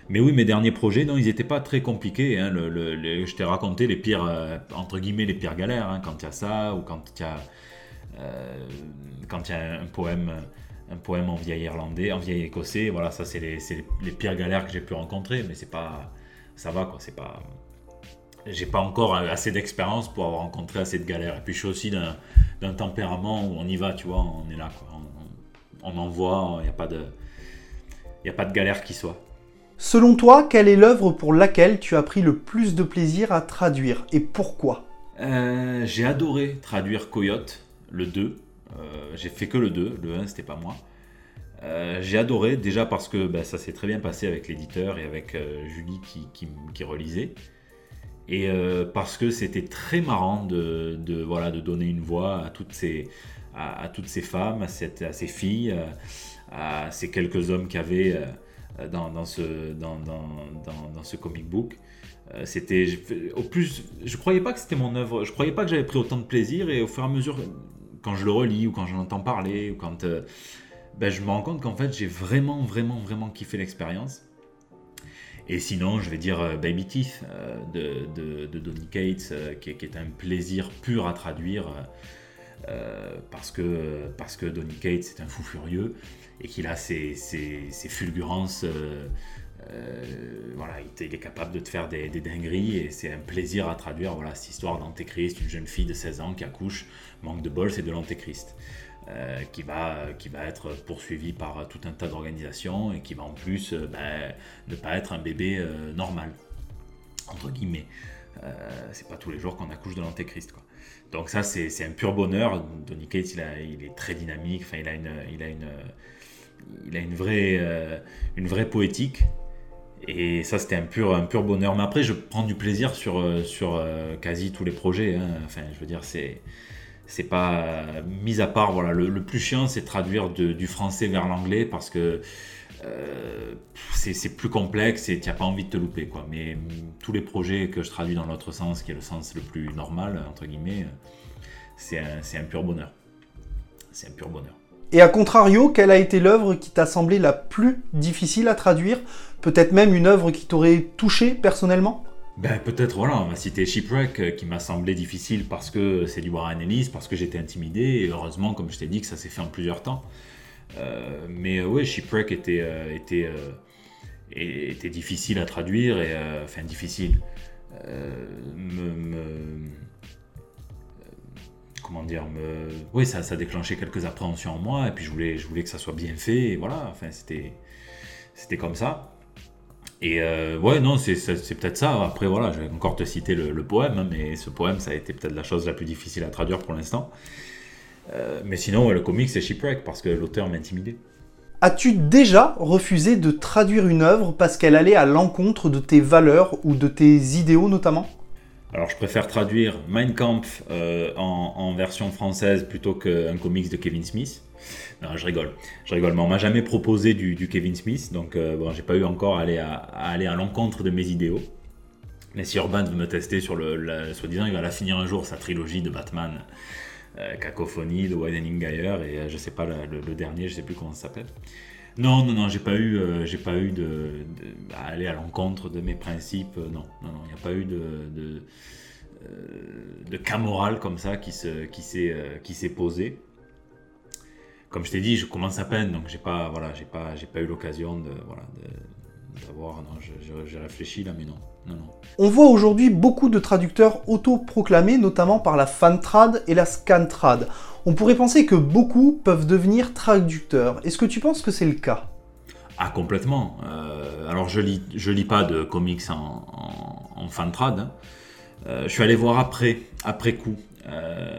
[SPEAKER 2] Mais oui, mes derniers projets, non, ils n'étaient pas très compliqués. Hein. Je t'ai raconté les pires, euh, entre guillemets, les pires galères, hein, quand il y a ça, ou quand il y a, euh, quand y a un poème, un poème en vieil irlandais, en vieil écossais. Voilà, ça, c'est les, pires galères que j'ai pu rencontrer, mais c'est pas, ça va, quoi. C'est pas, j'ai pas encore assez d'expérience pour avoir rencontré assez de galères. Et puis, je suis aussi d'un tempérament où on y va, tu vois, on est là, quoi. On, on envoie, il n'y a pas de, il a pas de galère qui soit.
[SPEAKER 1] Selon toi, quelle est l'œuvre pour laquelle tu as pris le plus de plaisir à traduire et pourquoi?
[SPEAKER 2] Euh, J'ai adoré traduire Coyote, le 2. Euh, j'ai fait que le 2, le 1 c'était pas moi. Euh, j'ai adoré déjà parce que ben, ça s'est très bien passé avec l'éditeur et avec Julie qui, qui, relisait. Et parce que c'était très marrant de, voilà, de donner une voix à toutes ces, à, toutes ces femmes, à, à ces filles, à, ces quelques hommes qu'il y avait dans, dans, ce, dans, dans, ce comic book. c'était au plus, je croyais pas que c'était mon œuvre, je croyais pas que j'avais pris autant de plaisir et au fur et à mesure, quand je le relis ou quand j'en entends parler ou quand ben, je me rends compte qu'en fait j'ai vraiment, vraiment, vraiment kiffé l'expérience. Et sinon, je vais dire euh, Baby Teeth euh, de, de, Donny Cates, euh, qui, est un plaisir pur à traduire, parce, que, parce que Donny Cates est un fou furieux et qu'il a ses, ses, fulgurances. voilà, il, est capable de te faire des, dingueries et c'est un plaisir à traduire. Voilà, cette histoire d'Antéchrist, une jeune fille de 16 ans qui accouche, manque de bol, c'est de l'Antéchrist. Euh, qui, va, qui va être poursuivi par tout un tas d'organisations et qui va en plus euh, ben, ne pas être un bébé euh, normal, entre guillemets. c'est pas tous les jours qu'on accouche de l'antéchrist. Quoi. Donc ça, c'est un pur bonheur. Donny Cates, il, est très dynamique, enfin, il a une, il a une, il a une, vraie, une vraie poétique. Et ça, c'était un pur, un pur bonheur. Mais après, je prends du plaisir sur, sur quasi tous les projets. Hein. Enfin, je veux dire, c'est c'est pas mis à part voilà le, plus chiant c'est traduire du français vers l'anglais parce que euh, c'est plus complexe et tu n'as pas envie de te louper quoi. Mais tous les projets que je traduis dans l'autre sens qui est le sens le plus normal entre guillemets c'est un, un pur bonheur. C'est un pur bonheur.
[SPEAKER 1] Et à contrario, quelle a été l'œuvre qui t'a semblé la plus difficile à traduire? Peut-être même une œuvre qui t'aurait touché personnellement?
[SPEAKER 2] Ben, peut-être, voilà, on va citer Shipwreck euh, qui m'a semblé difficile parce que c'est du Warren Ellis, parce que j'étais intimidé, et heureusement, comme je t'ai dit, que ça s'est fait en plusieurs temps. Euh, mais euh, oui, Shipwreck était, était, difficile à traduire, et, enfin difficile. Me, comment dire me, oui ça, déclenchait quelques appréhensions en moi et puis je voulais que ça soit bien fait et voilà enfin c'était c'était comme ça et euh, ouais, non, c'est peut-être ça. Après, voilà, je vais encore te citer le, poème, hein, mais ce poème, ça a été peut-être la chose la plus difficile à traduire pour l'instant. Euh, mais sinon, le comic, c'est Shipwreck, parce que l'auteur m'intimidait.
[SPEAKER 1] As-tu déjà refusé de traduire une œuvre parce qu'elle allait à l'encontre de tes valeurs ou de tes idéaux notamment?
[SPEAKER 2] Alors je préfère traduire Mein Kampf euh, en, en, version française plutôt qu'un comics de Kevin Smith. Non, je rigole. Je rigole, mais on m'a jamais proposé du, Kevin Smith, donc euh, bon, j'ai pas eu encore à aller à, aller à l'encontre de mes idéaux. Mais si Urban veut me tester sur le, soi-disant, il va la finir un jour sa trilogie de Batman, Cacophonie, The Widening Geyer et euh, je sais pas le, dernier, je sais plus comment ça s'appelle. Non, non, non, j'ai pas eu, j'ai pas eu de, aller à l'encontre de mes principes. non, non, non, il n'y a pas eu de, de, de cas moral comme ça qui se, qui s'est, qui s'est posé comme je t'ai dit, je commence à peine, donc j'ai pas, voilà, j'ai pas, j'ai pas eu l'occasion de, voilà, d'avoir. Non, j'ai réfléchi là, mais non, non, non.
[SPEAKER 1] On voit aujourd'hui beaucoup de traducteurs autoproclamés, notamment par la Fantrad et la Scantrad. On pourrait penser que beaucoup peuvent devenir traducteurs. Est-ce que tu penses que c'est le cas?
[SPEAKER 2] Ah, complètement. Euh, alors, je lis, je lis pas de comics en, en, Fantrad. Hein. Euh, je suis allé voir après, après coup. Euh,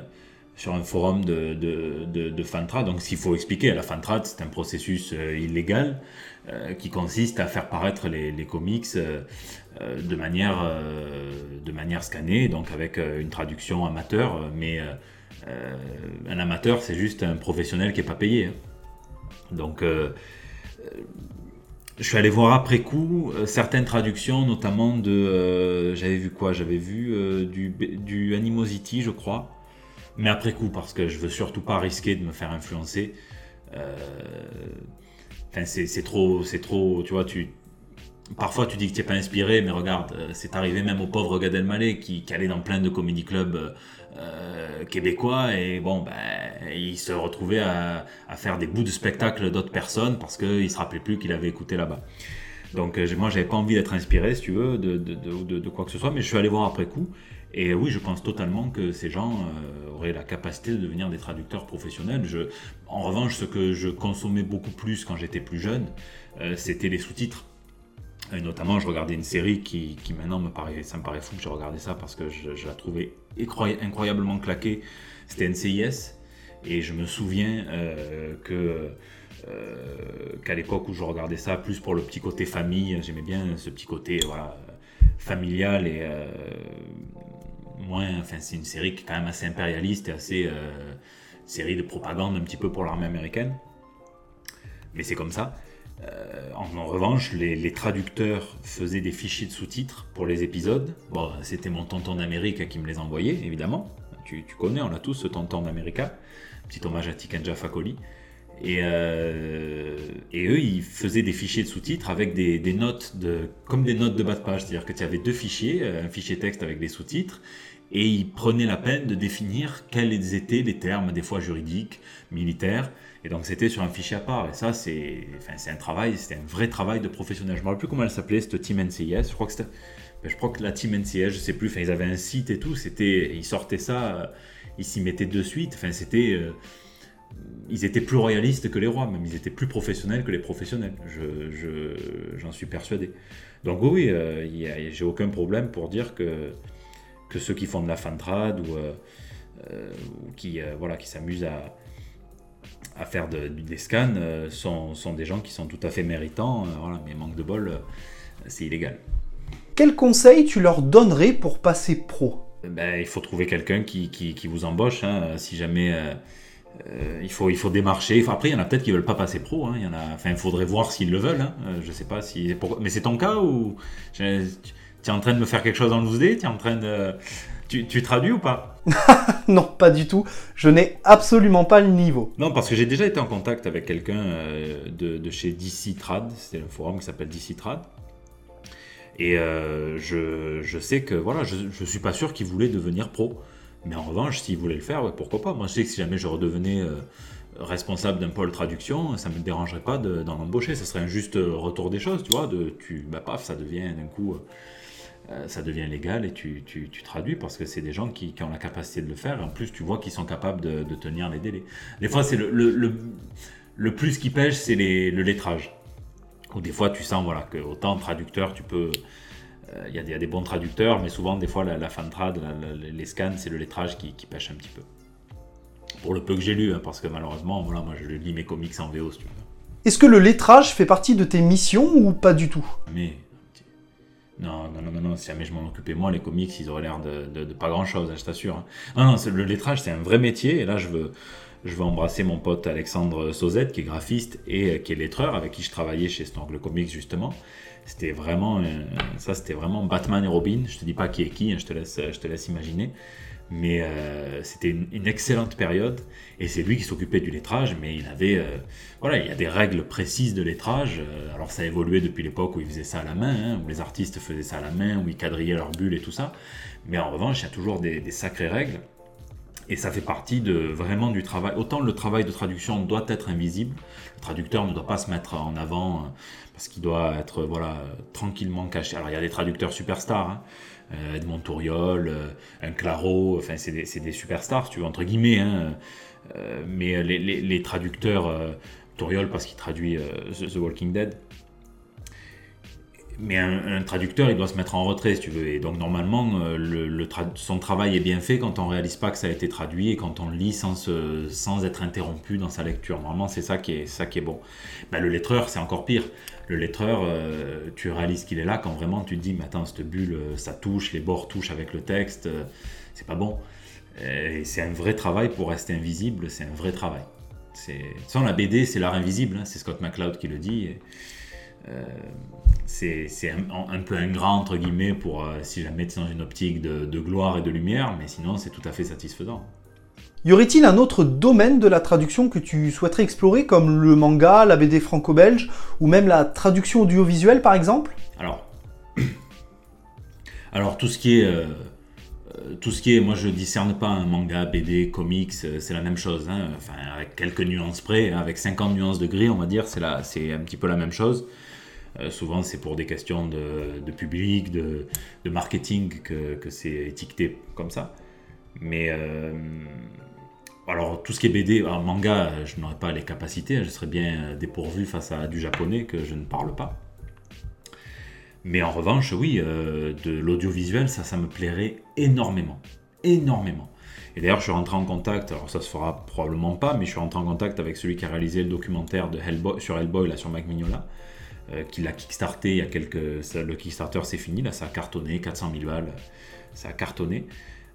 [SPEAKER 2] sur un forum de, de, de, Fantrad. Donc, s'il faut expliquer, la Fantrad, c'est un processus illégal qui consiste à faire paraître les, comics euh, de, manière, de manière scannée, donc avec une traduction amateur. Mais un amateur, c'est juste un professionnel qui n'est pas payé. Hein. Donc, je suis allé voir après coup certaines traductions, notamment de. j'avais vu quoi? J'avais vu du, du Animosity, je crois mais après coup, parce que je veux surtout pas risquer de me faire influencer. Euh, enfin, c'est trop, c'est trop, tu vois, tu, parfois tu dis que tu n'es pas inspiré, mais regarde, euh, c'est arrivé même au pauvre Gad Elmaleh qui, allait dans plein de comédie clubs euh, québécois et bon, ben, il se retrouvait à, faire des bouts de spectacle d'autres personnes parce qu'il se rappelait plus qu'il avait écouté là-bas. Donc moi, j'avais pas envie d'être inspiré, si tu veux, de, de, quoi que ce soit, mais je suis allé voir après coup. Et oui, je pense totalement que ces gens euh, auraient la capacité de devenir des traducteurs professionnels. En revanche, ce que je consommais beaucoup plus quand j'étais plus jeune, euh, c'était les sous-titres. Notamment, je regardais une série qui, qui, maintenant me paraît, ça me paraît fou que j'ai regardé ça parce que je, la trouvais incroyablement claquée. C'était NCIS. Et je me souviens euh, qu'à l'époque où je regardais ça, plus pour le petit côté famille, j'aimais bien ce petit côté familial et, moins. Enfin, c'est une série qui est quand même assez impérialiste et assez série de propagande un petit peu pour l'armée américaine. Mais c'est comme ça. en, revanche, les, traducteurs faisaient des fichiers de sous-titres pour les épisodes. Bon, c'était mon tonton d'Amérique qui me les envoyait, évidemment. Tu, connais, on a tous ce tonton d'Amérique. Petit hommage à Tikanja Fakoli. Et, euh, et, eux, ils faisaient des fichiers de sous-titres avec des, notes, de, comme des notes de bas de page. C'est-à-dire que tu avais deux fichiers, euh, un fichier texte avec des sous-titres, et ils prenaient la peine de définir quels étaient les termes, des fois juridiques, militaires. Et donc c'était sur un fichier à part. Et ça, c'est enfin, un travail, c'était un vrai travail de professionnel. Je ne me rappelle plus comment elle s'appelait, cette Team NCIS. Je crois que. Ben, je crois que la Team NCIS, je sais plus, enfin, ils avaient un site et tout, ils sortaient ça, euh, ils s'y mettaient de suite, enfin, c'était, ils étaient plus royalistes que les rois, même ils étaient plus professionnels que les professionnels. J'en suis persuadé. Donc oui, euh, j'ai aucun problème pour dire que, que ceux qui font de la fantrad ou, euh, euh, qui voilà qui s'amusent à, à faire des scans sont, sont, des gens qui sont tout à fait méritants. voilà, mais manque de bol, c'est illégal.
[SPEAKER 1] Quel conseil tu leur donnerais pour passer pro?
[SPEAKER 2] Ben, Il faut trouver quelqu'un qui, qui, qui, vous embauche. Hein, si jamais euh, il, faut, il faut démarcher. après, il y en a peut-être qui veulent pas passer pro. Hein. Il y en a, enfin, faudrait voir s'ils le veulent. Hein. Euh, je sais pas si. Mais c'est ton cas ou tu es en train de me faire quelque chose en loose day Tu es en train de. Tu, tu traduis ou pas?
[SPEAKER 1] Non, pas du tout. Je n'ai absolument pas le niveau.
[SPEAKER 2] Non, parce que j'ai déjà été en contact avec quelqu'un euh, de, de, chez DC Trad. C'est un forum qui s'appelle DC Trad. Et je, je, sais que voilà, je, je suis pas sûr qu'il voulait devenir pro. Mais en revanche, s'il voulait le faire, pourquoi pas? Moi, je sais que si jamais je redevenais euh, responsable d'un pôle traduction, ça ne me dérangerait pas d'en embaucher. Ça serait un juste retour des choses, tu vois. De, tu, bah, paf, ça devient d'un coup, euh, ça devient légal et tu, tu, traduis parce que c'est des gens qui, qui, ont la capacité de le faire. Et en plus, tu vois qu'ils sont capables de, de, tenir les délais. Des fois, c'est le, le, le, plus qui pêche, c'est le lettrage. Ou des fois, tu sens voilà, que autant traducteur, tu peux il euh, y, a des bons traducteurs, mais souvent, des fois, la, la fantrad, les scans, c'est le lettrage qui, pêche un petit peu. Pour le peu que j'ai lu, hein, parce que malheureusement, voilà, moi, je lis mes comics en VO, si tu veux.
[SPEAKER 1] Est-ce que le lettrage fait partie de tes missions ou pas du tout?
[SPEAKER 2] Mais non, non, non, non, si jamais je m'en occupais moi, les comics, ils auraient l'air de, pas grand-chose, hein, je t'assure. Hein. Non, non, le lettrage, c'est un vrai métier, et là, je veux, je veux embrasser mon pote Alexandre Sauzette, qui est graphiste et euh, qui est lettreur, avec qui je travaillais chez Snorgle Comics, justement. C'était vraiment, euh, ça c'était vraiment Batman et Robin. Je te dis pas qui est qui, hein, je, te laisse, je te laisse imaginer. Mais euh, c'était une, excellente période et c'est lui qui s'occupait du lettrage. Mais il avait, euh, voilà, il y a des règles précises de lettrage. alors ça a évolué depuis l'époque où il faisait ça à la main, hein, où les artistes faisaient ça à la main, où ils quadrillaient leurs bulles et tout ça. Mais en revanche, il y a toujours des, des sacrées règles. Et ça fait partie de vraiment du travail. Autant le travail de traduction doit être invisible, le traducteur ne doit pas se mettre en avant parce qu'il doit être voilà tranquillement caché. Alors il y a des traducteurs superstars, hein. Euh, Edmond Touriol, euh, un Claro, enfin c'est des, superstars, tu veux entre guillemets. Hein. Euh, mais les, traducteurs, Touriol parce qu'il traduit The Walking Dead, mais un, traducteur, il doit se mettre en retrait, si tu veux. Et donc, normalement, le, son travail est bien fait quand on réalise pas que ça a été traduit et quand on lit sans, être interrompu dans sa lecture. Normalement, c'est ça qui est, ça qui est bon. Ben, le lettreur, c'est encore pire. Le lettreur, euh, tu réalises qu'il est là quand vraiment tu te dis, mais attends, cette bulle, euh, ça touche, les bords touchent avec le texte, c'est pas bon. Et c'est un vrai travail pour rester invisible, c'est un vrai travail. Sans la BD, c'est l'art invisible, hein. c'est Scott McCloud qui le dit. Euh, c'est un, peu ingrat entre guillemets pour euh, si jamais tu es dans une optique de, gloire et de lumière, mais sinon c'est tout à fait satisfaisant.
[SPEAKER 1] Y aurait-il un autre domaine de la traduction que tu souhaiterais explorer, comme le manga, la BD franco-belge, ou même la traduction audiovisuelle par exemple?
[SPEAKER 2] Alors, alors tout ce qui est euh, tout ce qui est, moi je discerne pas un manga, BD, comics, c'est la même chose, hein. enfin avec quelques nuances près, hein. avec 50 nuances de gris on va dire, c'est un petit peu la même chose. Euh, souvent, c'est pour des questions de, public, de, marketing que, c'est étiqueté comme ça. Mais euh, alors, tout ce qui est BD, manga, je n'aurais pas les capacités, je serais bien dépourvu face à du japonais que je ne parle pas. Mais en revanche, oui, euh, de l'audiovisuel, ça, ça me plairait énormément. Énormément. Et d'ailleurs, je suis rentré en contact, alors ça se fera probablement pas, mais je suis rentré en contact avec celui qui a réalisé le documentaire sur Hellboy, là, sur Mac Mignola, euh, qui l'a kickstarté il y a quelques. le Kickstarter c'est fini, là ça a cartonné, 400 000 balles, ça a cartonné.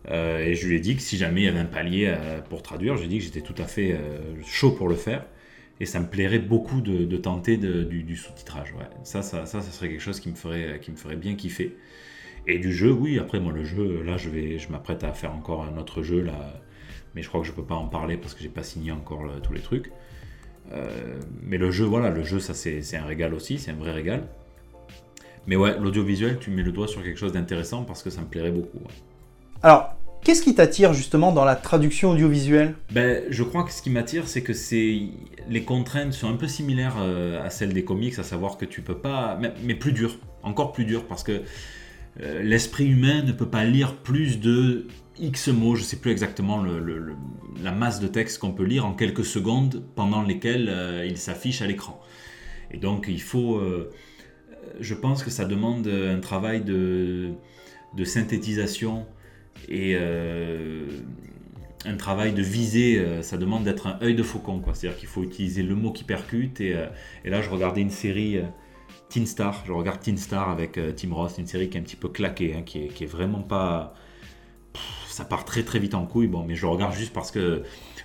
[SPEAKER 2] Et je lui ai dit que si jamais il y avait un palier pour traduire, j'ai dit que j'étais tout à fait chaud pour le faire. Et ça me plairait beaucoup de, tenter du, sous-titrage. Ça, ça, ça, ça, serait quelque chose qui me, ferait, qui me ferait bien kiffer. Et du jeu, oui, après, moi, le jeu, là, je, je m'apprête à faire encore un autre jeu, là. Mais je crois que je peux pas en parler parce que j'ai pas signé encore tous les trucs. Euh, mais le jeu, voilà, le jeu, ça, c'est, un régal aussi, c'est un vrai régal. Mais ouais, l'audiovisuel, tu mets le doigt sur quelque chose d'intéressant parce que ça me plairait beaucoup.
[SPEAKER 1] Alors, Qu'est-ce qui t'attire justement dans la traduction audiovisuelle?
[SPEAKER 2] Ben, Je crois que ce qui m'attire, c'est que les contraintes sont un peu similaires euh, à celles des comics, à savoir que tu peux pas, mais plus dur, encore plus dur, parce que euh, l'esprit humain ne peut pas lire plus de X mots, je ne sais plus exactement la masse de texte qu'on peut lire en quelques secondes pendant lesquelles euh, il s'affiche à l'écran. Et donc il faut, je pense que ça demande un travail de synthétisation et euh, un travail de visée, euh, ça demande d'être un œil de faucon. C'est-à-dire qu'il faut utiliser le mot qui percute. Et, euh, là, je regardais une série Teen Star. Je regarde Teen Star avec Tim Roth, une série qui est un petit peu claquée, hein, qui, est, vraiment pas. ça part très très vite en couille. Bon, mais je regarde juste parce que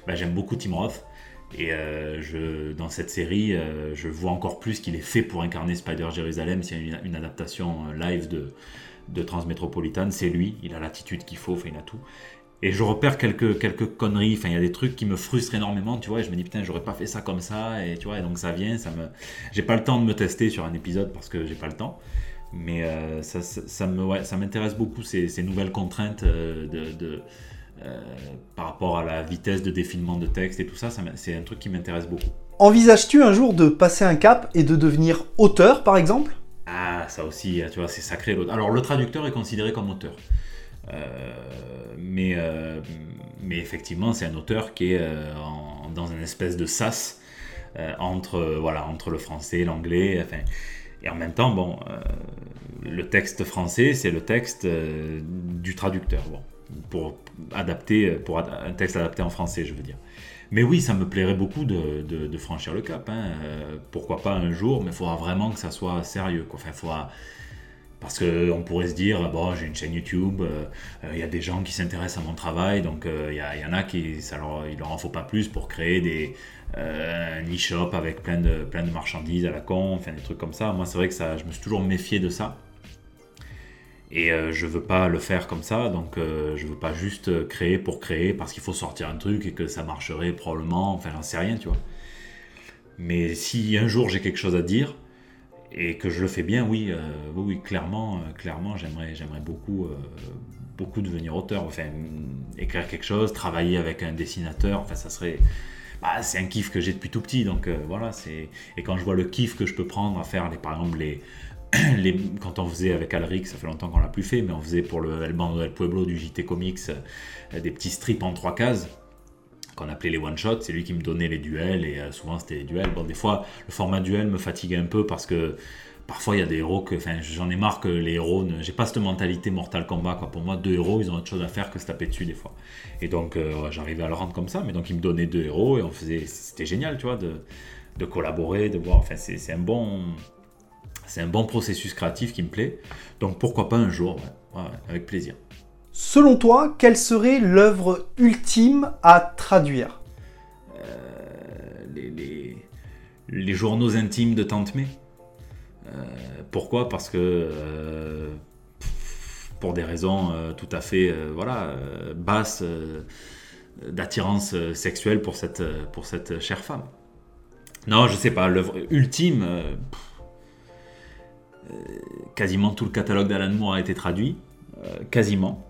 [SPEAKER 2] bah, j'aime beaucoup Tim Roth. Et dans cette série, je vois encore plus qu'il est fait pour incarner Spider Jérusalem. C'est une, adaptation live de, de Transmétropolitane, c'est lui, il a l'attitude qu'il faut, enfin, il a tout. Et je repère quelques, quelques conneries, enfin, il y a des trucs qui me frustrent énormément, tu vois, et je me dis, putain, j'aurais pas fait ça comme ça, et tu vois, et donc ça vient, ça me... J'ai pas le temps de me tester sur un épisode parce que j'ai pas le temps, mais euh, ça, ça, me, ça m'intéresse beaucoup, ces, ces, nouvelles contraintes euh, de... Euh, par rapport à la vitesse de défilement de texte et tout ça, ça c'est un truc qui m'intéresse beaucoup.
[SPEAKER 1] Envisages-tu un jour de passer un cap et de devenir auteur, par exemple?
[SPEAKER 2] Ah, ça aussi, tu vois, c'est sacré. Alors, le traducteur est considéré comme auteur. Euh, mais, euh, mais effectivement, c'est un auteur qui est euh, dans une espèce de sas entre, voilà, entre le français et l'anglais. Et en même temps, bon, le texte français, c'est le texte du traducteur. Bon, pour adapter, pour un texte adapté en français, je veux dire. Mais oui, ça me plairait beaucoup de, franchir le cap. Hein. Euh, pourquoi pas un jour, mais il faudra vraiment que ça soit sérieux. Quoi. Enfin, faudra... Parce qu'on pourrait se dire, bon, j'ai une chaîne YouTube, euh, il y a des gens qui s'intéressent à mon travail, donc euh, il y, en a qui, ça leur, il leur en faut pas plus pour créer des, un e-shop avec plein de, marchandises à la con, enfin des trucs comme ça. Moi, c'est vrai que ça, je me suis toujours méfié de ça. Et euh, je veux pas le faire comme ça, donc euh, je veux pas juste créer pour créer parce qu'il faut sortir un truc et que ça marcherait probablement, enfin j'en sais rien, tu vois. Mais si un jour j'ai quelque chose à dire et que je le fais bien, oui, euh, oui, clairement, clairement, j'aimerais, j'aimerais beaucoup, beaucoup devenir auteur, enfin écrire quelque chose, travailler avec un dessinateur, enfin ça serait, bah, c'est un kiff que j'ai depuis tout petit, donc voilà, c'est et quand je vois le kiff que je peux prendre à faire, les, par exemple les quand on faisait avec Alric, ça fait longtemps qu'on l'a plus fait, mais on faisait pour le El Bando del Pueblo du JT Comics euh, des petits strips en trois cases qu'on appelait les one shots. C'est lui qui me donnait les duels et euh, souvent c'était les duels. Bon, des fois, le format duel me fatiguait un peu parce que parfois il y a des héros que, enfin, j'en ai marre que les héros, ne... j'ai pas cette mentalité Mortal Kombat. Quoi. Pour moi, deux héros, ils ont autre chose à faire que se taper dessus des fois. Et donc, euh, j'arrivais à le rendre comme ça, mais donc il me donnait deux héros et on faisait, c'était génial, tu vois, de collaborer, de voir. Enfin, c'est un bon c'est un bon processus créatif qui me plaît. Donc pourquoi pas un jour, avec plaisir.
[SPEAKER 1] Selon toi, quelle serait l'œuvre ultime à traduire?
[SPEAKER 2] Euh, les, journaux intimes de Tante May. Euh, pourquoi? Parce que euh, pour des raisons tout à fait voilà, basses d'attirance sexuelle pour cette, pour cette chère femme. Non, je sais pas, l'œuvre ultime, quasiment tout le catalogue d'Alan Moore a été traduit, euh, quasiment.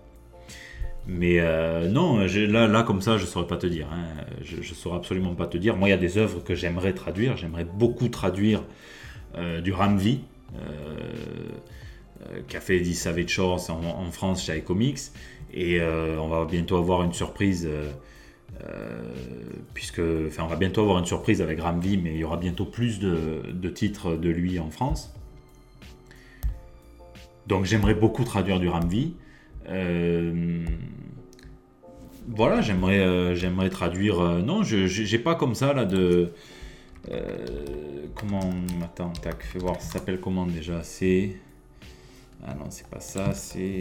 [SPEAKER 2] Mais euh, non, là, là, comme ça, je ne saurais pas te dire. Hein. Je ne saurais absolument pas te dire. Moi, il y a des œuvres que j'aimerais traduire. J'aimerais beaucoup traduire du Ramvi, qui a fait Eddie Savage en, en, France chez iComics. Et on va bientôt avoir une surprise. puisque, on va bientôt avoir une surprise avec Ramvi, mais il y aura bientôt plus de titres de lui en France. Donc j'aimerais beaucoup traduire du Ramvi. Euh, voilà, j'aimerais, euh, traduire. Euh, non, je j'ai pas comme ça là de. comment. Attends, tac, fais voir, ça s'appelle comment déjà C'est. Ah non, c'est pas ça, c'est.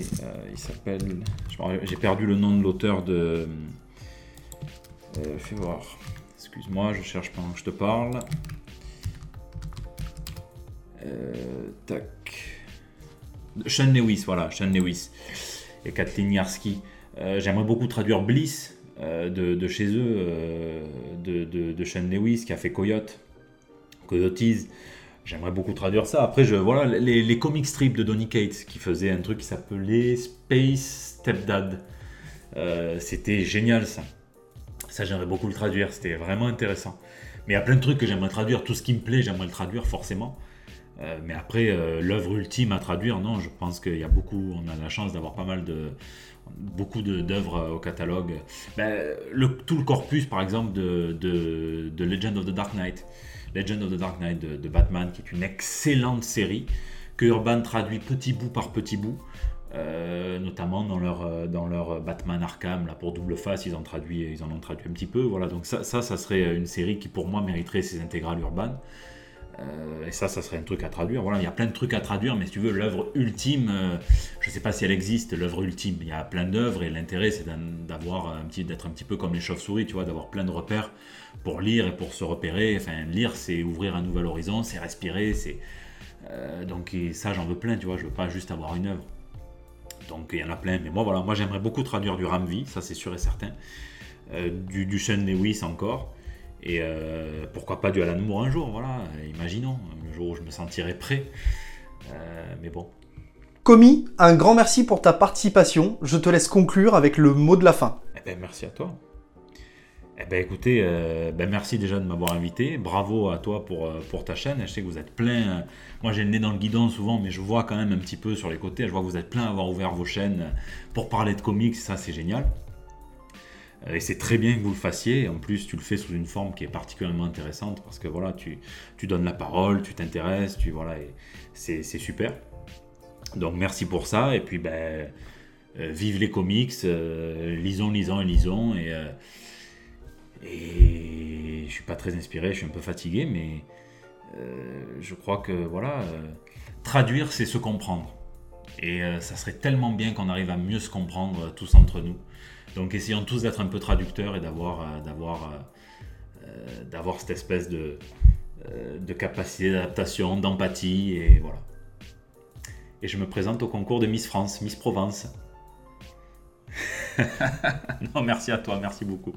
[SPEAKER 2] il s'appelle. J'ai perdu le nom de l'auteur de. fais voir. Excuse-moi, je cherche pendant que je te parle. tac. Sean Lewis, voilà, Sean Lewis et Kathleen Yarski. J'aimerais beaucoup traduire Bliss euh, de, chez eux, euh, de, de, Sean Lewis qui a fait Coyote, Coyotes. J'aimerais beaucoup traduire ça. Après, je, voilà, les, comic strips de Donny Cates qui faisait un truc qui s'appelait Space Stepdad. Euh, c'était génial ça. Ça, j'aimerais beaucoup le traduire. C'était vraiment intéressant. Mais il y a plein de trucs que j'aimerais traduire. Tout ce qui me plaît, j'aimerais le traduire forcément. Mais après, l'œuvre ultime à traduire, non, je pense qu'il y a beaucoup, on a la chance d'avoir pas mal de, beaucoup d'œuvres au catalogue. Ben, tout le corpus, par exemple, de, de, Legend of the Dark Knight, Legend of the Dark Knight de, Batman, qui est une excellente série que Urban traduit petit bout par petit bout. Euh, notamment dans leur, dans leur Batman Arkham, là pour double face, ils, ont traduit, ils en ont traduit un petit peu. Voilà, donc ça, ça, ça serait une série qui pour moi mériterait ses intégrales urbaines. Euh, et ça, ça serait un truc à traduire. Voilà, il y a plein de trucs à traduire, mais si tu veux, l'œuvre ultime, euh, je ne sais pas si elle existe, l'œuvre ultime. Il y a plein d'œuvres et l'intérêt, c'est d'avoir un petit, d'être un petit peu comme les chauves-souris, tu vois, d'avoir plein de repères pour lire et pour se repérer. Enfin, lire, c'est ouvrir un nouvel horizon, c'est respirer, c'est euh, donc ça, j'en veux plein, tu vois. Je veux pas juste avoir une œuvre. Donc il y en a plein, mais moi voilà, moi j'aimerais beaucoup traduire du Ramvi, ça c'est sûr et certain. du, du Sean Lewis encore. Et euh, pourquoi pas du Alan Moore un jour, voilà, imaginons, le jour où je me sentirai prêt. Euh, mais bon.
[SPEAKER 1] Comi, un grand merci pour ta participation. Je te laisse conclure avec le mot de la fin.
[SPEAKER 2] Eh ben, merci à toi. Eh ben, écoutez, euh, ben, merci déjà de m'avoir invité. Bravo à toi pour, pour ta chaîne. Je sais que vous êtes plein. Moi, j'ai le nez dans le guidon souvent, mais je vois quand même un petit peu sur les côtés. Je vois que vous êtes plein à avoir ouvert vos chaînes pour parler de comics. Ça, c'est génial. Euh, et c'est très bien que vous le fassiez. En plus, tu le fais sous une forme qui est particulièrement intéressante parce que voilà, tu, donnes la parole, tu t'intéresses, tu voilà, c'est, super. Donc merci pour ça. Et puis ben, euh, vive les comics, euh, lisons, lisons et lisons. Et, et je suis pas très inspiré, je suis un peu fatigué, mais je crois que voilà, traduire c'est se comprendre. Et ça serait tellement bien qu'on arrive à mieux se comprendre tous entre nous. Donc essayons tous d'être un peu traducteurs et d'avoir, euh, euh, euh, cette espèce de, de capacité d'adaptation, d'empathie, et voilà. Et je me présente au concours de Miss France, Miss Provence. non, merci à toi, merci beaucoup.